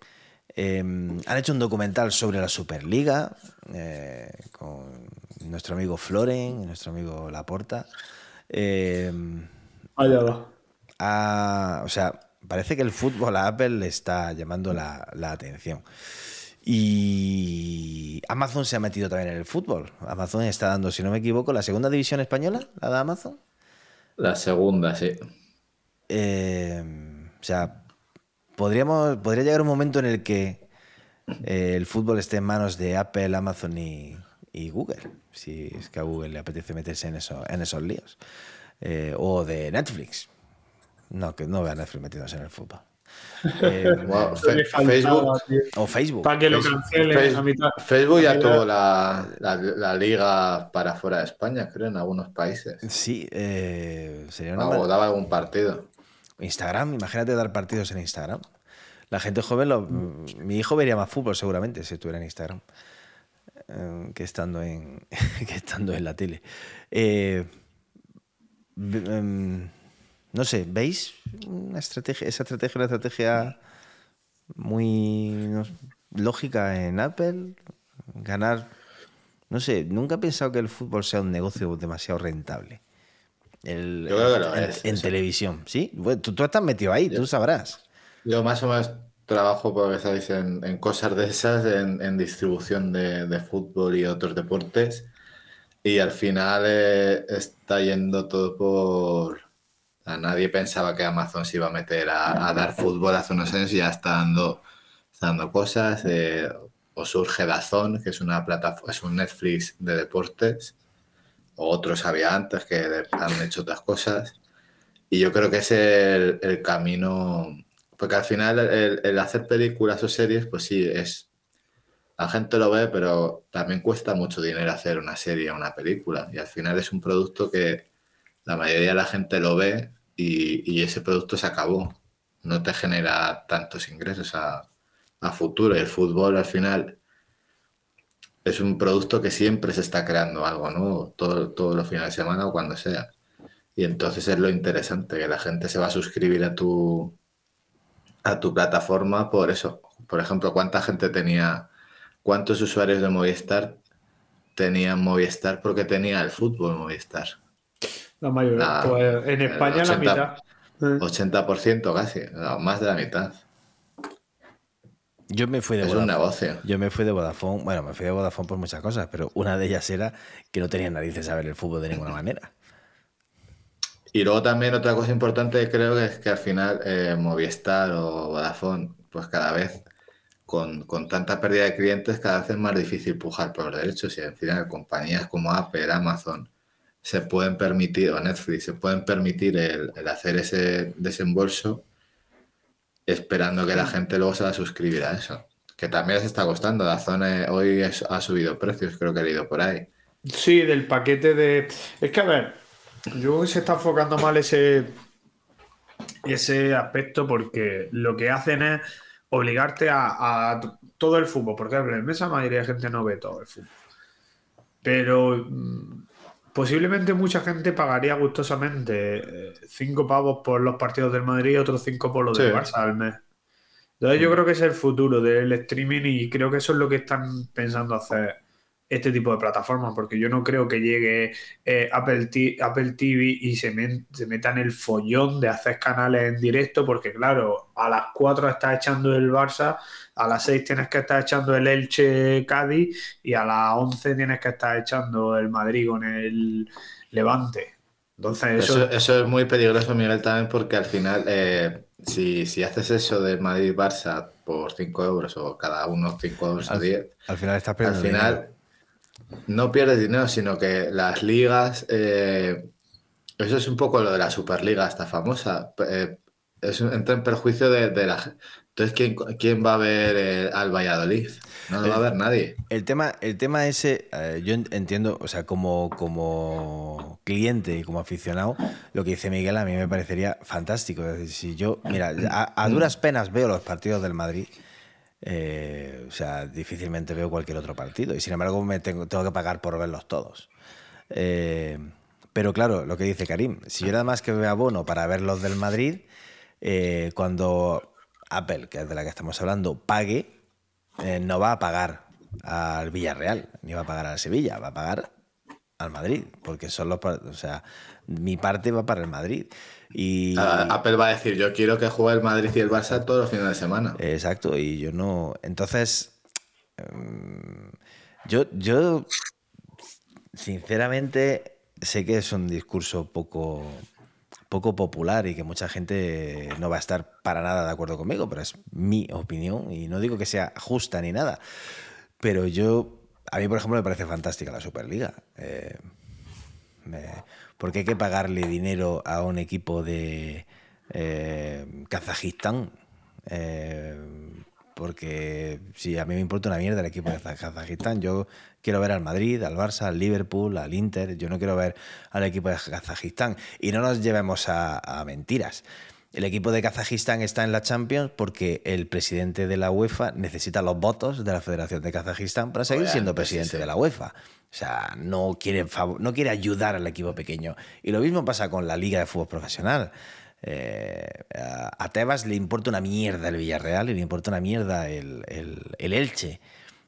eh, han hecho un documental sobre la Superliga eh, con nuestro amigo Floren y nuestro amigo Laporta. Eh, Allá va. a- o sea, parece que el fútbol a Apple le está llamando la, la atención. Y Amazon se ha metido también en el fútbol. Amazon está dando, si no me equivoco, la segunda división española, la de Amazon. La segunda, sí. Eh, o sea, podríamos, podría llegar un momento en el que eh, el fútbol esté en manos de Apple, Amazon y, y Google, si es que a Google le apetece meterse en, eso, en esos líos. Eh, o de Netflix. No, que no vea Netflix metidos en el fútbol. Eh, Fe- Facebook, o Facebook. Para que lo Facebook- cancelen Facebook- a mitad. Facebook ya tuvo la, la- la liga para fuera de España, creo, en algunos países. Sí, eh, sería una O daba algún partido. Instagram, imagínate dar partidos en Instagram. La gente joven, lo- mi hijo vería más fútbol seguramente si estuviera en Instagram eh, que, estando en, que estando en la tele. Eh, em, no sé, ¿veis una estrategia, esa estrategia, una estrategia muy no lógica en Apple? Ganar, no sé, nunca he pensado que el fútbol sea un negocio demasiado rentable. El, Yo creo que lo en, es, en eso. televisión, ¿sí? Bueno, tú, tú estás metido ahí, tú sabrás. Yo más o menos trabajo, porque sabéis, en, en cosas de esas, en, en distribución de, de fútbol y otros deportes. Y al final eh, está yendo todo por... sea, nadie pensaba que Amazon se iba a meter a, a dar fútbol hace unos años y ya está dando, está dando cosas. eh, o surge Dazón, que es una plataforma, es un Netflix de deportes. O otros había antes que han hecho otras cosas. Y yo creo que es el, el camino, porque al final el, hacer películas o series, pues sí, es, la gente lo ve, pero también cuesta mucho dinero hacer una serie o una película. Y al final es un producto que la mayoría de la gente lo ve y, ese producto se acabó. No te genera tantos ingresos a, futuro. El fútbol al final es un producto que siempre se está creando algo todo, todos los fines de semana o cuando sea. Y entonces es lo interesante, que la gente se va a suscribir a tu, a tu plataforma por eso. Por ejemplo, ¿cuánta gente tenía, cuántos usuarios de Movistar tenían Movistar porque tenía el fútbol Movistar? La mayoría. La- pues en España la 80. mitad. Eh, 80% casi, no, más de la mitad. Yo me fui de Es un negocio. Yo me fui de Vodafone, bueno, me fui de Vodafone por muchas cosas, pero una de ellas era que no tenía narices a ver el fútbol de ninguna manera. Y luego también otra cosa importante creo que es que al final eh, Movistar o Vodafone, pues cada vez con, con tanta pérdida de clientes, cada vez es más difícil pujar por los derechos y al final compañías como Apple, Amazon se pueden permitir, o Netflix, se pueden permitir el, el hacer ese desembolso esperando que la gente luego se va a suscribir a eso. Que también les está costando. La zona hoy es- ha subido precios, creo que he leído por ahí. Sí, del paquete de. Es que a ver, yo creo que se está enfocando mal ese, ese aspecto porque lo que hacen es obligarte a, todo el fútbol. Porque en la inmensa mayoría de gente no ve todo el fútbol. Pero mm, posiblemente mucha gente pagaría gustosamente 5 pavos por los partidos del Madrid y otros 5 por los del. Barça al mes. Entonces yo creo que es el futuro del streaming y creo que eso es lo que están pensando hacer este tipo de plataformas, porque yo no creo que llegue eh, Apple, T- Apple TV y se, men- se meta en el follón de hacer canales en directo, porque claro, a las 4 estás echando el Barça, a las 6 tienes que estar echando el Elche Cádiz y a las 11 tienes que estar echando el Madrid con el Levante. Entonces eso... Eso, eso es muy peligroso, Miguel, también porque al final, eh, si, si haces eso de Madrid-Barça por 5 euros o cada uno 5 euros o Al- 10, Al final estás al perdiendo final dinero. No pierdes dinero, sino que las ligas, eh, eso es un poco lo de la Superliga, esta famosa, eh, es entra en perjuicio de, de la. Entonces, ¿quién, quién va a ver eh, al Valladolid? No lo va a ver nadie. El tema, el tema ese, eh, yo en- entiendo, o sea, como, como cliente y como aficionado, lo que dice Miguel a mí me parecería fantástico. Si yo, mira, a duras penas veo los partidos del Madrid, eh, o sea, difícilmente veo cualquier otro partido. Y sin embargo, me tengo, tengo que pagar por verlos todos. Eh, pero claro, lo que dice Karim, si yo nada más que veo abono para ver los del Madrid, eh, cuando Apple, que es de la que estamos hablando, pague, no va a pagar al Villarreal, ni va a pagar al Sevilla, va a pagar al Madrid, porque son los, o sea, mi parte va para el Madrid. Y Apple va a decir, yo quiero que juegue el Madrid y el Barça todos los fines de semana. exacto, y yo no, entonces em, yo yo sinceramente sé que es un discurso poco poco popular y que mucha gente no va a estar para nada de acuerdo conmigo, pero es mi opinión y no digo que sea justa ni nada. Pero yo, a mí por ejemplo me parece fantástica la Superliga. Eh, me- porque hay que pagarle dinero a un equipo de eh, Kazajistán. Eh, porque si a mí me importa una mierda el equipo de Kazajistán, yo quiero ver al Madrid, al Barça, al Liverpool, al Inter, yo no quiero ver al equipo de Kazajistán. Y no nos llevemos a, a mentiras. El equipo de Kazajistán está en la Champions porque el presidente de la UEFA necesita los votos de la Federación de Kazajistán para seguir siendo sí, presidente sí. de la UEFA. O sea, no quiere, no quiere ayudar al equipo pequeño. Y lo mismo pasa con la Liga de Fútbol Profesional. Eh, a a Tebas le importa una mierda el Villarreal y le importa una mierda el, el- el Elche.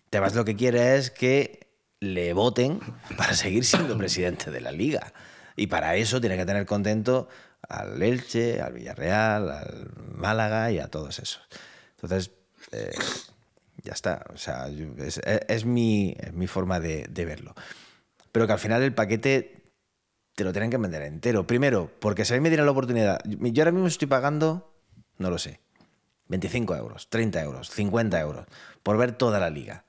Tebas lo que quiere es que le voten para seguir siendo presidente de la liga. Y para eso tiene que tener contento al Elche, al Villarreal, al Málaga y a todos esos. Entonces, eh, ya está. O sea, es, mi, mi, forma de, verlo. Pero que al final el paquete te lo tienen que vender entero. Primero, porque si a mí me dieran la oportunidad, yo ahora mismo estoy pagando, no lo sé, 25 euros, 30 euros, 50 euros por ver toda la liga.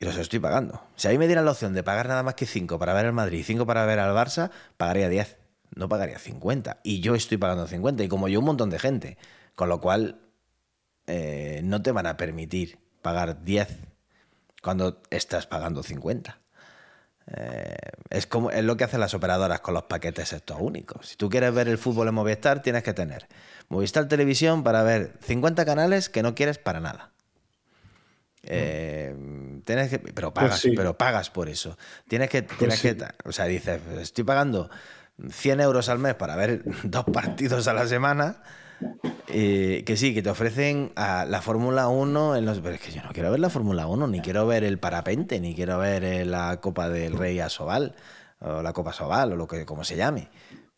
Y los estoy pagando. Si a mí me dieran la opción de pagar nada más que 5 para ver al Madrid y 5 para ver al Barça, pagaría 10. No pagaría 50. Y yo estoy pagando 50. Y como yo, un montón de gente. Con lo cual, eh, no te van a permitir pagar 10 cuando estás pagando 50. Eh, es, como, es lo que hacen las operadoras con los paquetes estos únicos. Si tú quieres ver el fútbol en Movistar, tienes que tener Movistar Televisión para ver 50 canales que no quieres para nada. Eh, tienes que, pero pues pagas, pero pagas por eso. Tienes que, pues tienes que, o sea, dices, estoy pagando 100 euros al mes para ver dos partidos a la semana. Eh, que sí, que te ofrecen a la Fórmula 1 en los. Pero es que yo no quiero ver la Fórmula 1, ni quiero ver el parapente, ni quiero ver eh, la Copa del Rey a Sobal, o la Copa Sobal, o lo que como se llame.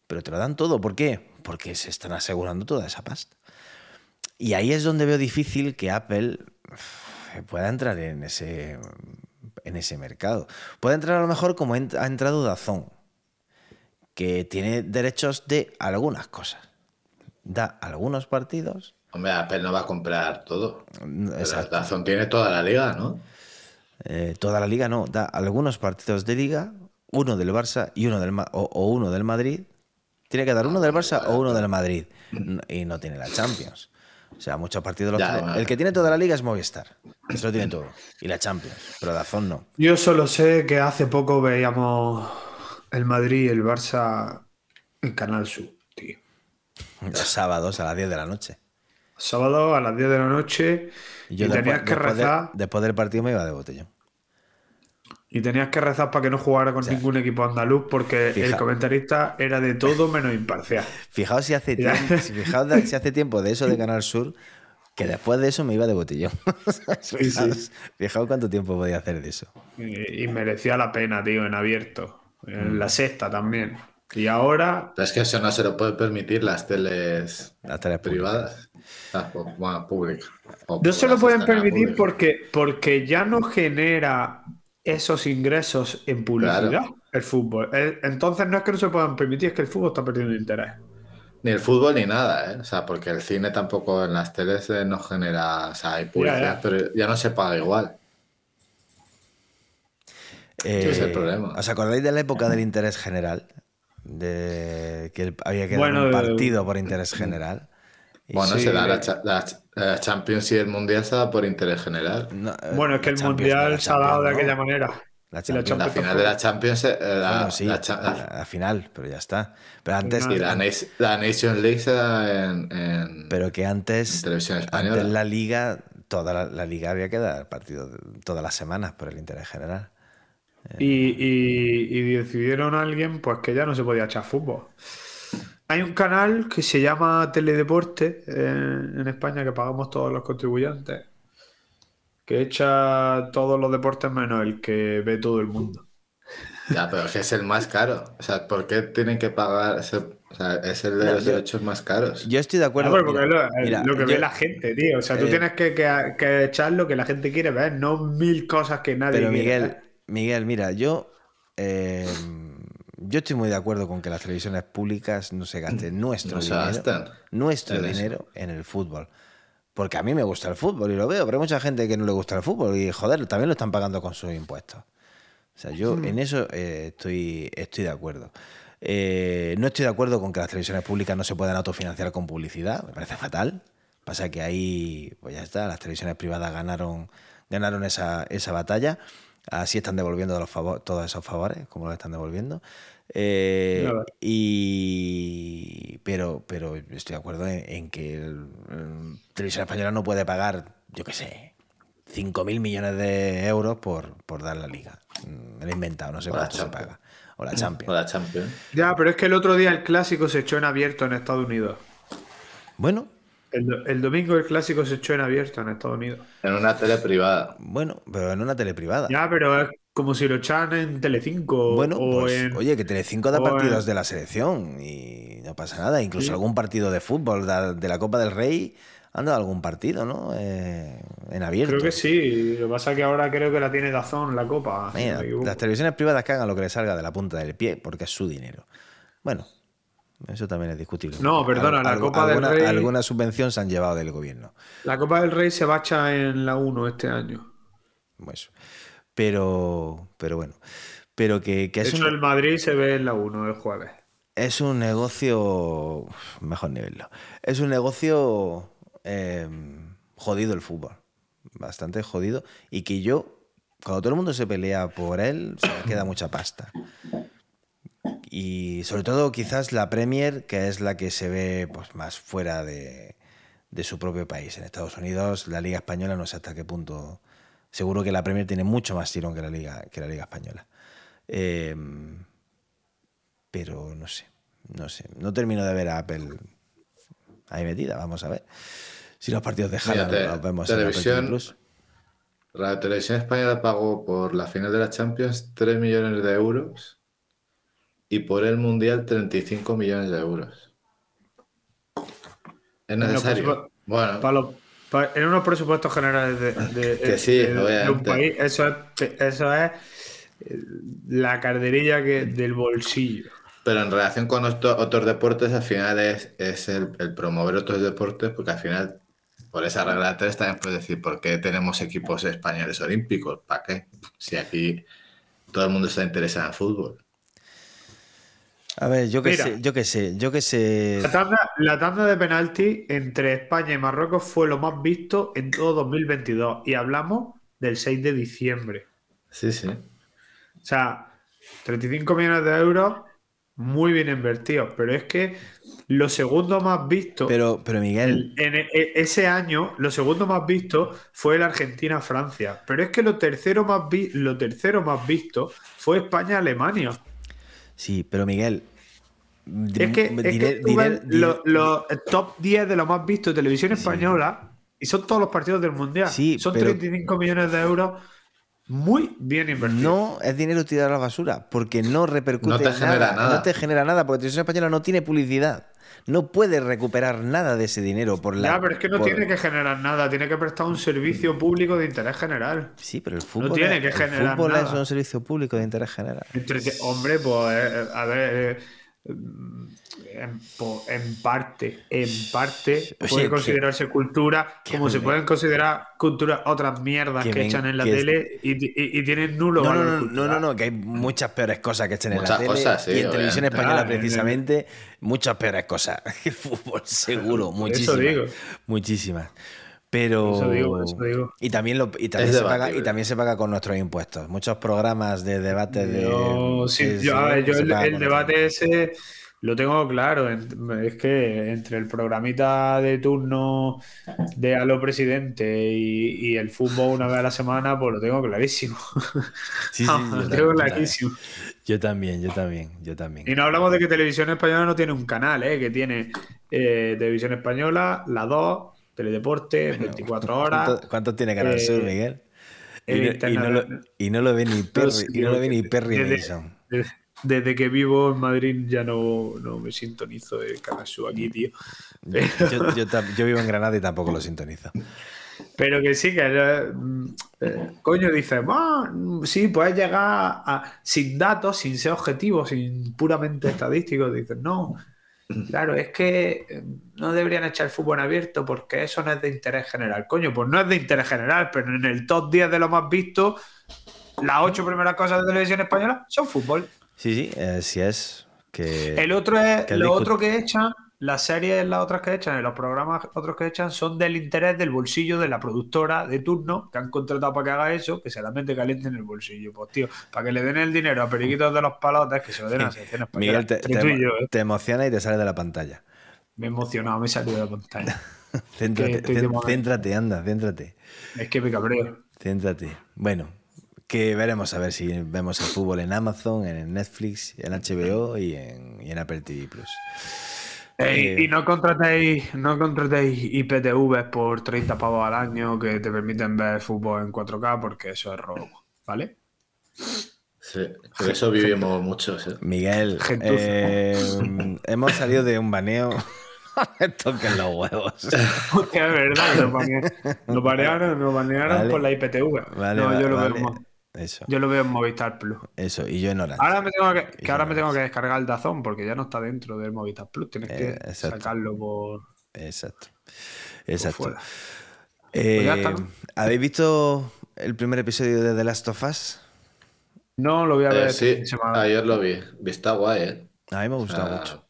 Pero te lo dan todo. ¿Por qué? Porque se están asegurando toda esa pasta. Y ahí es donde veo difícil que Apple pueda entrar en ese, en ese mercado. Puede entrar a lo mejor como ha entrado Dazón, que tiene derechos de algunas cosas. Da algunos partidos. Hombre, Apple no va a comprar todo. Dazón tiene toda la liga, ¿no? Eh, toda la liga no, da algunos partidos de liga, uno del Barça y uno del o, uno del Madrid. Tiene que dar uno del Barça o uno del Madrid. Y no tiene la Champions. O sea, muchos partidos El que tiene toda la liga es Movistar. Eso lo tiene todo. Y la Champions. Pero Dazón no. Yo solo sé que hace poco veíamos el Madrid y el Barça en Canal Sur, tío. Los sábados a las 10 de la noche. Sábado a las 10 de la noche. Y, tenías que rezar. después del partido me iba de botellón. Y tenías que rezar para que no jugara con ningún equipo andaluz porque el comentarista era de todo menos imparcial. Fijaos si hace, tiempo, si hace tiempo de eso de Canal Sur, que después de eso me iba de botellón. fijaos, cuánto tiempo podía hacer de eso. Y, merecía la pena, tío, en abierto. En mm. la sexta también. Y ahora. es que eso no se lo puede permitir las teles, las teles privadas. Ah, bueno, públicas. No se lo pueden permitir porque, porque ya no genera esos ingresos en publicidad el fútbol. Eh, entonces no es que no se puedan permitir, es que el fútbol está perdiendo interés. Ni el fútbol ni nada, ¿eh? O sea, porque el cine tampoco en las teles eh, no genera, o sea, hay publicidad, pero ya no se paga igual. Ese es el problema. ¿Os acordáis de la época del interés general? De que había que dar un partido por interés general. Bueno, se da la, Champions y el Mundial se da por interés general. Eh, bueno, es que el Mundial se ha dado de aquella manera. La, final de la Champions, eh, la, la, final, pero ya está. Pero antes. Y la, Nation League se da en, pero que antes, televisión española. Antes la Liga, toda la, Liga había que dar partido todas las semanas por el interés general. Y, y, y decidieron a alguien pues que ya no se podía echar fútbol. Hay un canal que se llama Teledeporte en, España que pagamos todos los contribuyentes, que echa todos los deportes menos el que ve todo el mundo. Ya, pero es que es el más caro. O sea, ¿por qué tienen que pagar? Ese, o sea, es el de los derechos más caros. Yo estoy de acuerdo. Ah, porque lo, que ve la gente, tío. O sea, tú eh, tienes que, echar lo que la gente quiere ver, no mil cosas que nadie pero Miguel, ver. Miguel, mira, yo. Eh, yo estoy muy de acuerdo con que las televisiones públicas no se gasten nuestro dinero, nuestro dinero en el fútbol. Porque a mí me gusta el fútbol y lo veo, pero hay mucha gente que no le gusta el fútbol y joder, también lo están pagando con sus impuestos. O sea, yo en eso eh, estoy, estoy de acuerdo. Eh, no estoy de acuerdo con que las televisiones públicas no se puedan autofinanciar con publicidad, me parece fatal. Pasa que ahí, pues ya está, las televisiones privadas ganaron, ganaron esa, esa batalla. Así están devolviendo los todos esos favores, como lo están devolviendo. Eh, y pero, pero estoy de acuerdo en, que el, Televisión Española no puede pagar, yo qué sé, 5.000 millones de euros por, por dar la liga. Mm, me lo he inventado, no sé cuánto se paga. O la Champions. O la Champions. Ya, pero es que el otro día el clásico se echó en abierto en Estados Unidos. Bueno, el, domingo el clásico se echó en abierto en Estados Unidos. En una tele privada. Bueno, pero en una tele privada. Ya, pero como si lo echaran en Telecinco. Bueno, o pues, en... oye, que Telecinco da partidos en- de la selección y no pasa nada. Incluso Sí. algún partido de fútbol de, la Copa del Rey han dado algún partido, ¿no? Eh, en abierto. Creo que sí. Lo que pasa es que ahora creo que la tiene Dazón la copa. si Mira, equivoco. las televisiones privadas que hagan lo que les salga de la punta del pie, porque es su dinero. Bueno, eso también es discutible. No, perdona, la Copa del Rey- alguna subvención se han llevado del gobierno. La Copa del Rey se va a echar en la 1 este año. Pues, pero, pero bueno. Pero que, que es, Eso un, el Madrid se ve en la 1 el jueves. es un negocio. Mejor nivello. Es un negocio eh, jodido el fútbol. Bastante jodido. Y que yo, cuando todo el mundo se pelea por él, se queda mucha pasta. Y sobre todo quizás la Premier, que es la que se ve pues, más fuera de, de su propio país. En Estados Unidos, la Liga Española no sé hasta qué punto. Seguro que la Premier tiene mucho más tirón que la Liga, que la Liga Española. Eh, pero no sé, no sé. No termino de ver a Apple ahí metida. Vamos a ver. Si los partidos de Haaland los vemos en televisión- TV Plus. La televisión española pagó por la final de la Champions 3 millones de euros y por el Mundial 35 millones de euros. ¿Es necesario? Bueno, Para los- pa- en unos presupuestos generales de, de- Que sí, de- de un país, eso es, eso es eh, la carderilla que, del bolsillo. pero en relación con otro- otros deportes, al final es, es el, el promover otros deportes, porque al final, por esa regla de tres, también puedes decir, ¿por qué tenemos equipos españoles olímpicos? ¿Para qué? Si aquí todo el mundo está interesado en fútbol. A ver, yo qué sé, yo qué sé, yo qué sé. La tanda, la tanda de penalti entre España y Marruecos fue lo más visto en todo 2022 y hablamos del 6 de diciembre. Sí, sí. O sea, 35 millones de euros muy bien invertidos, pero es que lo segundo más visto Pero, pero Miguel, en e- e- ese año, lo segundo más visto fue el Argentina-Francia, pero es que lo tercero más vi- lo tercero más visto fue España-Alemania. Sí, pero Miguel. Es que, es que tú ves lo- top 10 de lo más visto de televisión española y son todos los partidos del Mundial. Sí, son pero- 35 millones de euros muy bien invertidos. No es dinero tirado a la basura, porque no repercute No te en genera nada. No te genera nada, porque Televisión Española no tiene publicidad. No puede recuperar nada de ese dinero por la. Ya, pero es que no por- tiene que generar nada, tiene que prestar un servicio público de interés general. Sí, pero el fútbol, tiene es- que el generar fútbol es nada. un servicio público de interés general. Entrete- Hombre, pues, eh, a ver, eh, en, po- en parte, en parte Oye, puede que- considerarse cultura, que como se me- pueden considerar cultura otras mierdas que que, me- echan en la que es- tele y, y- y tienen nulo No, no, valor no, no, no, no, que hay muchas peores cosas que estén en la Muchas tele cosas, sí, y en televisión obviamente. española Ah, en precisamente muchas peores cosas. El fútbol seguro, muchísimas. digo. Muchísimas. Pero Eso digo, eso digo. y también lo, y también Es se paga debatible. y también se paga con nuestros impuestos. Muchos programas de debate de Yo, sí, yo, se- a ver, yo se el, debate ese lo tengo claro. Es que entre el programita de turno de Aló Presidente y, y el fútbol una vez a la semana, pues lo tengo clarísimo. Sí, sí, lo yo tengo también, yo también. clarísimo. Yo también, yo también, yo también. Y no hablamos de que Televisión Española no tiene un canal, ¿eh? que tiene eh, Televisión Española, la 2, Teledeporte, 24 horas. ¿Cuánto, cuánto tiene Canal eh, Sur, Miguel? Y no, y internet- no lo, y no lo ve ni Perry, y no lo ve ni desde- Perry desde- Mason. Desde, desde que vivo en Madrid ya no, no me sintonizo el Canal Sur aquí, tío. Yo, yo tam- yo vivo en Granada y tampoco lo sintonizo. Pero que sí, que eh, mm, eh, coño, dices, "Ah, sí, puedes llegar a, sin datos, sin ser objetivo, sin puramente estadísticos. Dices, no, claro, es que eh, no deberían echar fútbol en abierto porque eso no es de interés general. Coño, pues no es de interés general, pero en el top 10 de lo más visto, las ocho primeras cosas de televisión española son fútbol. Sí, sí, eh, sí es que... El otro es, que lo otro que echan, las series, las otras que echan, y los programas otros que echan son del interés del bolsillo de la productora de turno que han contratado para que haga eso, que se la mete caliente en el bolsillo. Pues tío, para que le den el dinero a periquitos de los palotes, que se lo den a española. Miguel, te, te emo- yo, ¿eh? te emociona y te sale de la pantalla. Me he emocionado, me he salido de la pantalla. Céntrate, céntrate, anda, céntrate. es que me cabreo. Céntrate. Bueno, que veremos a ver si vemos el fútbol en Amazon, en Netflix, en HBO y en, y en Apple TV Plus. Ey, Eh, y no contratéis, no contratéis IPTV por 30 pavos al año que te permiten ver fútbol en 4K porque eso es robo, ¿vale? Sí, por eso vivimos mucho. sí. Miguel, eh, hemos salido de un baneo. Me toquen los huevos. Hostia, es verdad, nos banearon, nos banearon, nos banearon Vale. por la IPTV. Vale, no, yo lo, vale. veo Mo- Eso, yo lo veo en Movistar Plus. eso. Y yo en Orange. Ahora me tengo que, que ahora me tengo que descargar el Dazón porque ya no está dentro del Movistar Plus. Tienes que Eh, exacto. sacarlo por. Exacto. Exacto. fuera. Eh, ya está, ¿no? ¿Habéis visto el primer episodio de The Last of Us? No, lo voy a ver. Eh, sí, de semana. ayer lo vi. Está guay, ¿eh? A mí me ha gustado Ah, mucho.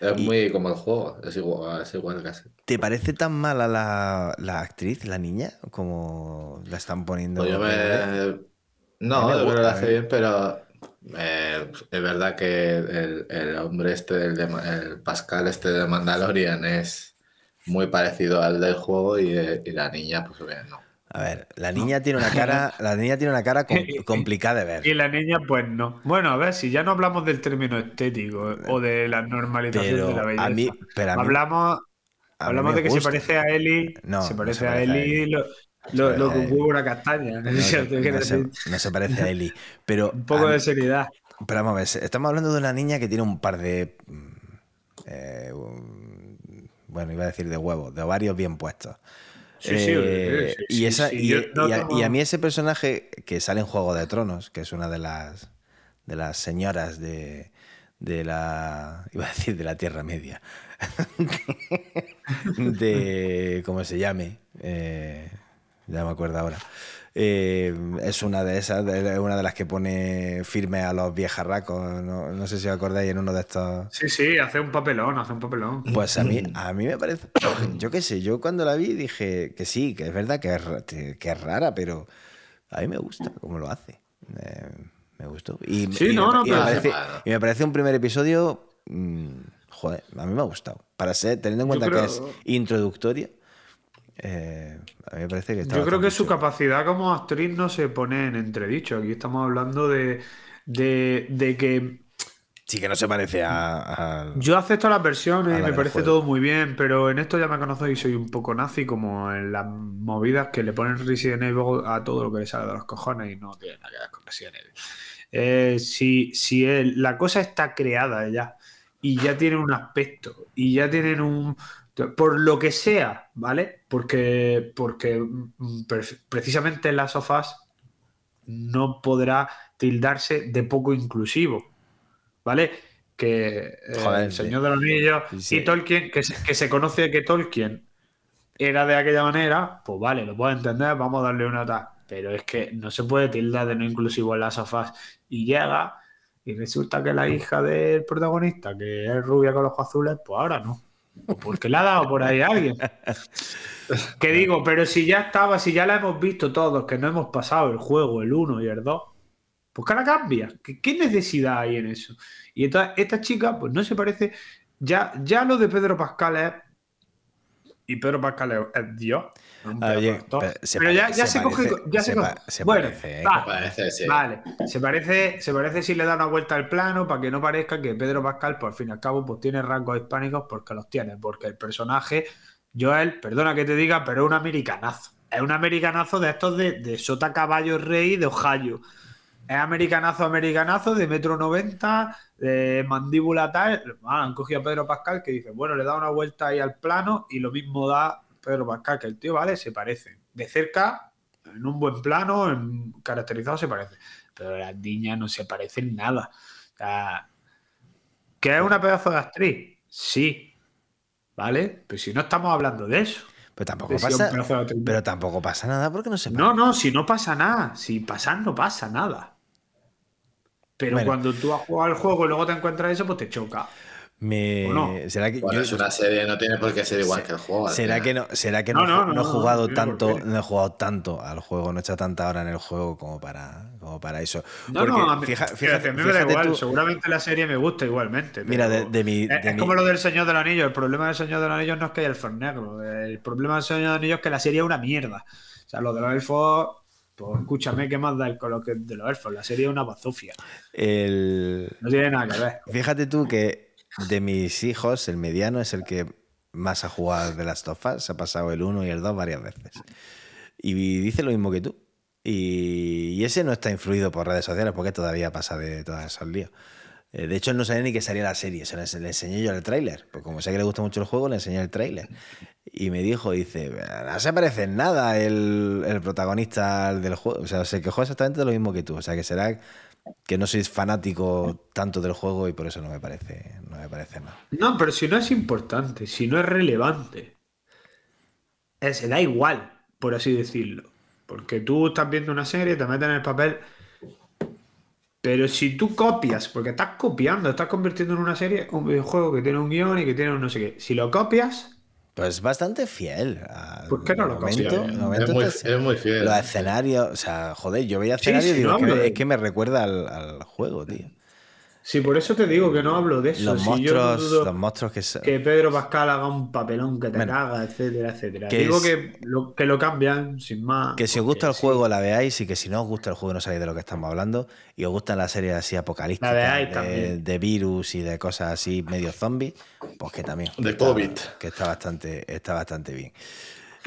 Es Y- muy como el juego, es igual, es igual casi. ¿Te parece tan mala la, la actriz, la niña, como la están poniendo? Pues yo me... No, me que lo gusta, hace ¿eh? bien, pero eh, es verdad que el, el hombre este, el, de el Pascal este de Mandalorian es muy parecido al del juego y, eh, y la niña, pues bien, no. A ver, la niña tiene una cara, la niña tiene una cara com- complicada de ver. Y la niña, pues no. Bueno, a ver, si ya no hablamos del término estético o de la normalización Pero de la belleza. a mí, pero a mí, hablamos a mí hablamos de que gusta. se parece a Eli. No, se no parece a Eli lo, lo, lo que Ellie. hubo una castaña. No O sea, se, ¿tú qué no se- no se parece a Eli. Pero, Un poco a- de seriedad. pero vamos a ver, estamos hablando de una niña que tiene un par de. eh, bueno, iba a decir de huevos, de ovarios bien puestos. Y a mí ese personaje que sale en Juego de Tronos, que es una de las de las señoras de, de la iba a decir de la Tierra Media de cómo se llame eh, ya me acuerdo ahora Eh, es una de esas de- una de las que pone firme a los viejarracos no, no sé si os acordáis en uno de estos Sí, sí, hace un papelón, hace un papelón. pues a mí, a mí me parece. Yo qué sé, yo cuando la vi dije que sí, que es verdad que es, que es rara, pero a mí me gusta cómo lo hace. Eh, me gustó. Y, Sí, y no, me, no, y me pero- parece, y me parece un primer episodio. mm, joder, a mí me ha gustado. Para ser, teniendo en cuenta creo- que es introductoria, eh, a mí me parece que está Yo creo que su capacidad como actriz no se pone en entredicho. Aquí estamos hablando de, de, de que Sí, que no se parece a. a- yo acepto las A versiones la y me parece juego. todo muy bien, pero en esto ya me conocéis y soy un poco nazi, como en las movidas que le ponen Resident Evil a todo lo que le sale de los cojones y no tiene nada que ver con Resident Evil. Eh, si si el- la cosa está creada ya y ya tiene un aspecto y ya tienen un. Por lo que sea, ¿vale? Porque, porque mm, pre- precisamente las sofás no podrá tildarse de poco inclusivo, ¿vale? Que eh, el Señor de los Anillos sí. y Tolkien, que se, que se conoce que Tolkien era de aquella manera, pues vale, lo puedo entender, vamos a darle una tal. Pero es que no se puede tildar de no inclusivo en las sofás. Y llega y resulta que la hija del protagonista, que es rubia con los ojos azules, pues ahora no. O porque le ha dado por ahí a alguien. Que digo, pero si ya estaba, si ya la hemos visto todos, que no hemos pasado el juego, el 1 y el 2, pues que ahora cambia. ¿Qué, qué necesidad hay en eso? Y entonces, esta chica, pues no se parece. Ya, ya lo de Pedro Pascal es. Y Pedro Pascal es, es Dios. Ah, pero ya, se se, coge. parece- Ya se, se coge- pa- se bueno, parece, ¿eh? va, Parece, sí. Vale, se parece, se parece si le da una vuelta al plano para que no parezca que Pedro Pascal, por fin y al cabo, pues tiene rasgos hispánicos porque los tiene, porque el personaje, Joel, perdona que te diga, pero es un americanazo. Es un americanazo de estos de, de Sota Caballo Rey de Ohio. Es americanazo, americanazo de metro noventa, de mandíbula tal. Ah, han cogido a Pedro Pascal que dice, bueno, le da una vuelta ahí al plano y lo mismo da Pedro Pascal, que el tío, vale, se parece. De cerca, en un buen plano, en, caracterizado se parece. Pero las niñas no se parecen nada. O sea, ¿que es una pedazo de actriz? Sí. ¿Vale? Pero si no estamos hablando de eso. Pero tampoco si pasa. Pero tampoco pasa nada porque no se No, no, si no pasa nada. Si pasar no pasa nada. Pero Bueno. cuando tú has jugado al juego y luego te encuentras eso, pues te choca. Me... ¿O no? ¿Será que Bueno, yo- es una serie, no tiene por qué ser igual Se- que el juego. ¿Será final. que no, será que No, no, no, no, no he jugado tanto, no he jugado tanto al juego, no he echado tanta hora en el juego como para, como para eso? No, Porque no, a mí, fija- fíjate, fíjate, a mí me da igual. tú- Seguramente la serie me gusta igualmente. Mira, de- de mi- Es, de es mi- como lo del Señor del Anillo. El problema del Señor del Anillo no es que haya elfos negros. El problema del Señor del Anillo es que la serie es una mierda. O sea, lo de los elfos. Pues escúchame, ¿qué más da el con lo que de los elfos? La serie es una bazofia. el- No tiene nada que ver. Fíjate tú que de mis hijos, el mediano es el que más ha jugado de las tofas, se ha pasado el 1 y el 2 varias veces. Y dice lo mismo que tú. Y, ese no está influido por redes sociales porque todavía pasa de todos esos líos. Eh, de hecho, no sabía ni que salía la serie, se le, le enseñé yo el tráiler. Pues como sé que le gusta mucho el juego, le enseñé el tráiler. Y me dijo, dice, no se parece en nada el, el protagonista del juego. O sea, se quejó exactamente de lo mismo que tú. O sea, que será que no sois fanático tanto del juego y por eso no me parece, no me parece mal. No, pero si no es importante, si no es relevante, se da igual, por así decirlo. Porque tú estás viendo una serie, te meten en el papel. Pero si tú copias, porque estás copiando, estás convirtiendo en una serie un videojuego que tiene un guion y que tiene un no sé qué. Si lo copias, Pues bastante fiel. a- ¿Por qué no lo de momento, de Es momento muy, está- es muy fiel. Los escenarios, o sea, joder, yo veía Sí, escenarios y sí, digo, no es que- es que me recuerda al, al juego, tío. Si por eso te digo que no hablo de eso. Los si monstruos, los monstruos que, se- que Pedro Pascal haga un papelón que te Bueno, caga, etcétera, etcétera. que digo es- que, lo, que lo cambian sin más. que si os gusta el juego la veáis y que si no os gusta el juego no sabéis de lo que estamos hablando y os gustan las series así apocalípticas La veáis de, también. de virus y de cosas así medio zombies, pues que también. De que está- COVID. Que está bastante, está bastante bien.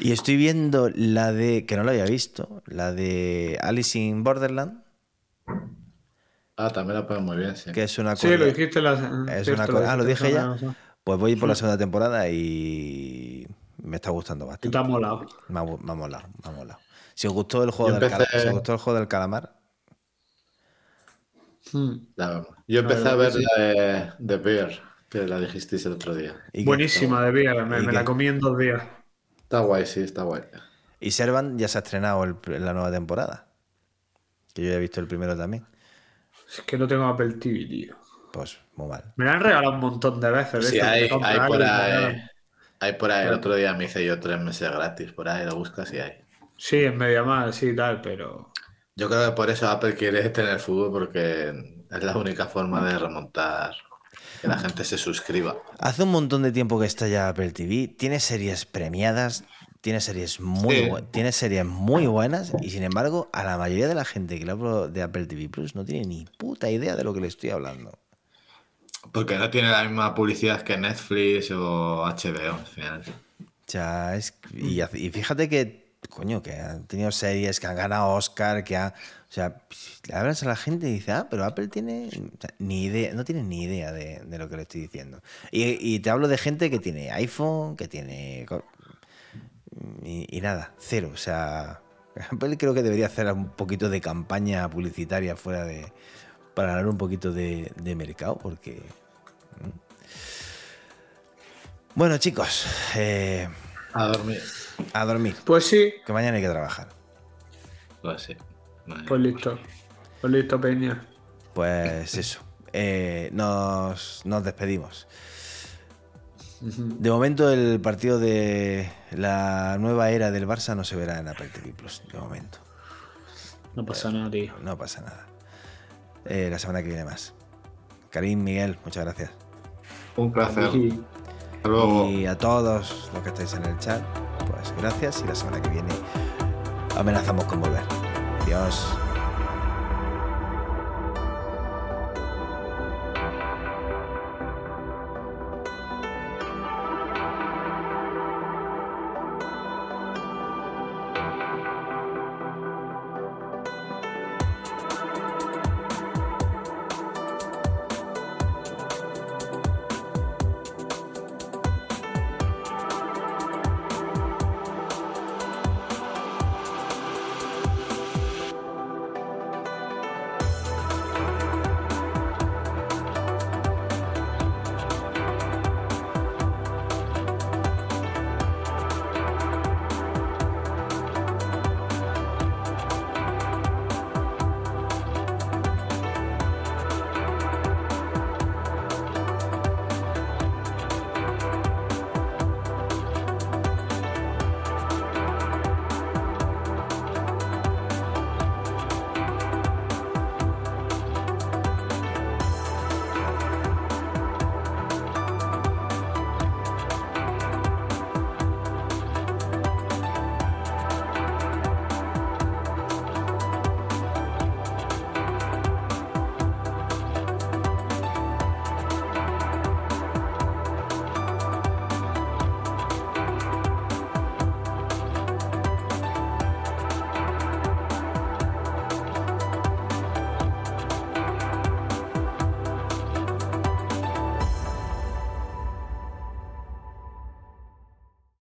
Y estoy viendo la de, que no lo había visto, la de Alice in Borderland, Ah, también la ponen muy bien, sí. que es una Sí, lo dijiste la. Es cierto, una co- ah, lo dije ya. Pues voy por la segunda temporada y me está gustando bastante. te ha molado. Me ha, me ha molado, me ha molado. Si os gustó el juego, del, cala- empecé- si os gustó el juego del calamar, Hmm. Yo empecé a ver que la de, de Bear, que la dijisteis el otro día. y Buenísima de vida, me, la comí en dos días. Está guay, sí, está guay. Y Servant ya se ha estrenado el- la nueva temporada. Que yo ya he visto el primero también. Es que no tengo Apple TV, tío. Pues muy mal. Me la han regalado un montón de veces. Sí, hay, hay por ahí. Hay por ahí. El otro día me hice yo tres meses gratis. Por ahí lo buscas y hay. Sí, en media más, sí, tal, pero. Yo creo que por eso Apple quiere tener fútbol porque es la única forma de remontar que la gente se suscriba. Hace un montón de tiempo que está ya Apple TV. Tiene series premiadas. Tiene series muy, Sí. tiene series muy buenas. Y sin embargo, a la mayoría de la gente que le hablo de Apple TV Plus no tiene ni puta idea de lo que le estoy hablando. Porque no tiene la misma publicidad que Netflix o HBO al final. Sea, es, y, fíjate que, coño, que han tenido series que han ganado Oscar, que ha. O sea, le hablas a la gente y dice, ah, pero Apple tiene. o sea, ni idea, no tiene ni idea de, de lo que le estoy diciendo. Y, y te hablo de gente que tiene iPhone, que tiene. Y, y nada, cero. O sea, Apple creo que debería hacer un poquito de campaña publicitaria fuera de. para ganar un poquito de, de mercado, porque. mm. Bueno, chicos, eh, A dormir. a dormir. Pues sí, Que mañana hay que trabajar. Pues sí. Vale. pues listo. Pues listo, Peña. Pues eso. Eh, nos, nos despedimos. De momento el partido de la nueva era del Barça no se verá en Apple TV Plus. De momento. No pasa nada, tío. No pasa nada. Eh, la semana que viene más. Karim, Miguel, muchas gracias. Un placer. Y- Hasta luego. Y a todos los que estáis en el chat, pues gracias. Y la semana que viene amenazamos con volver. Adiós.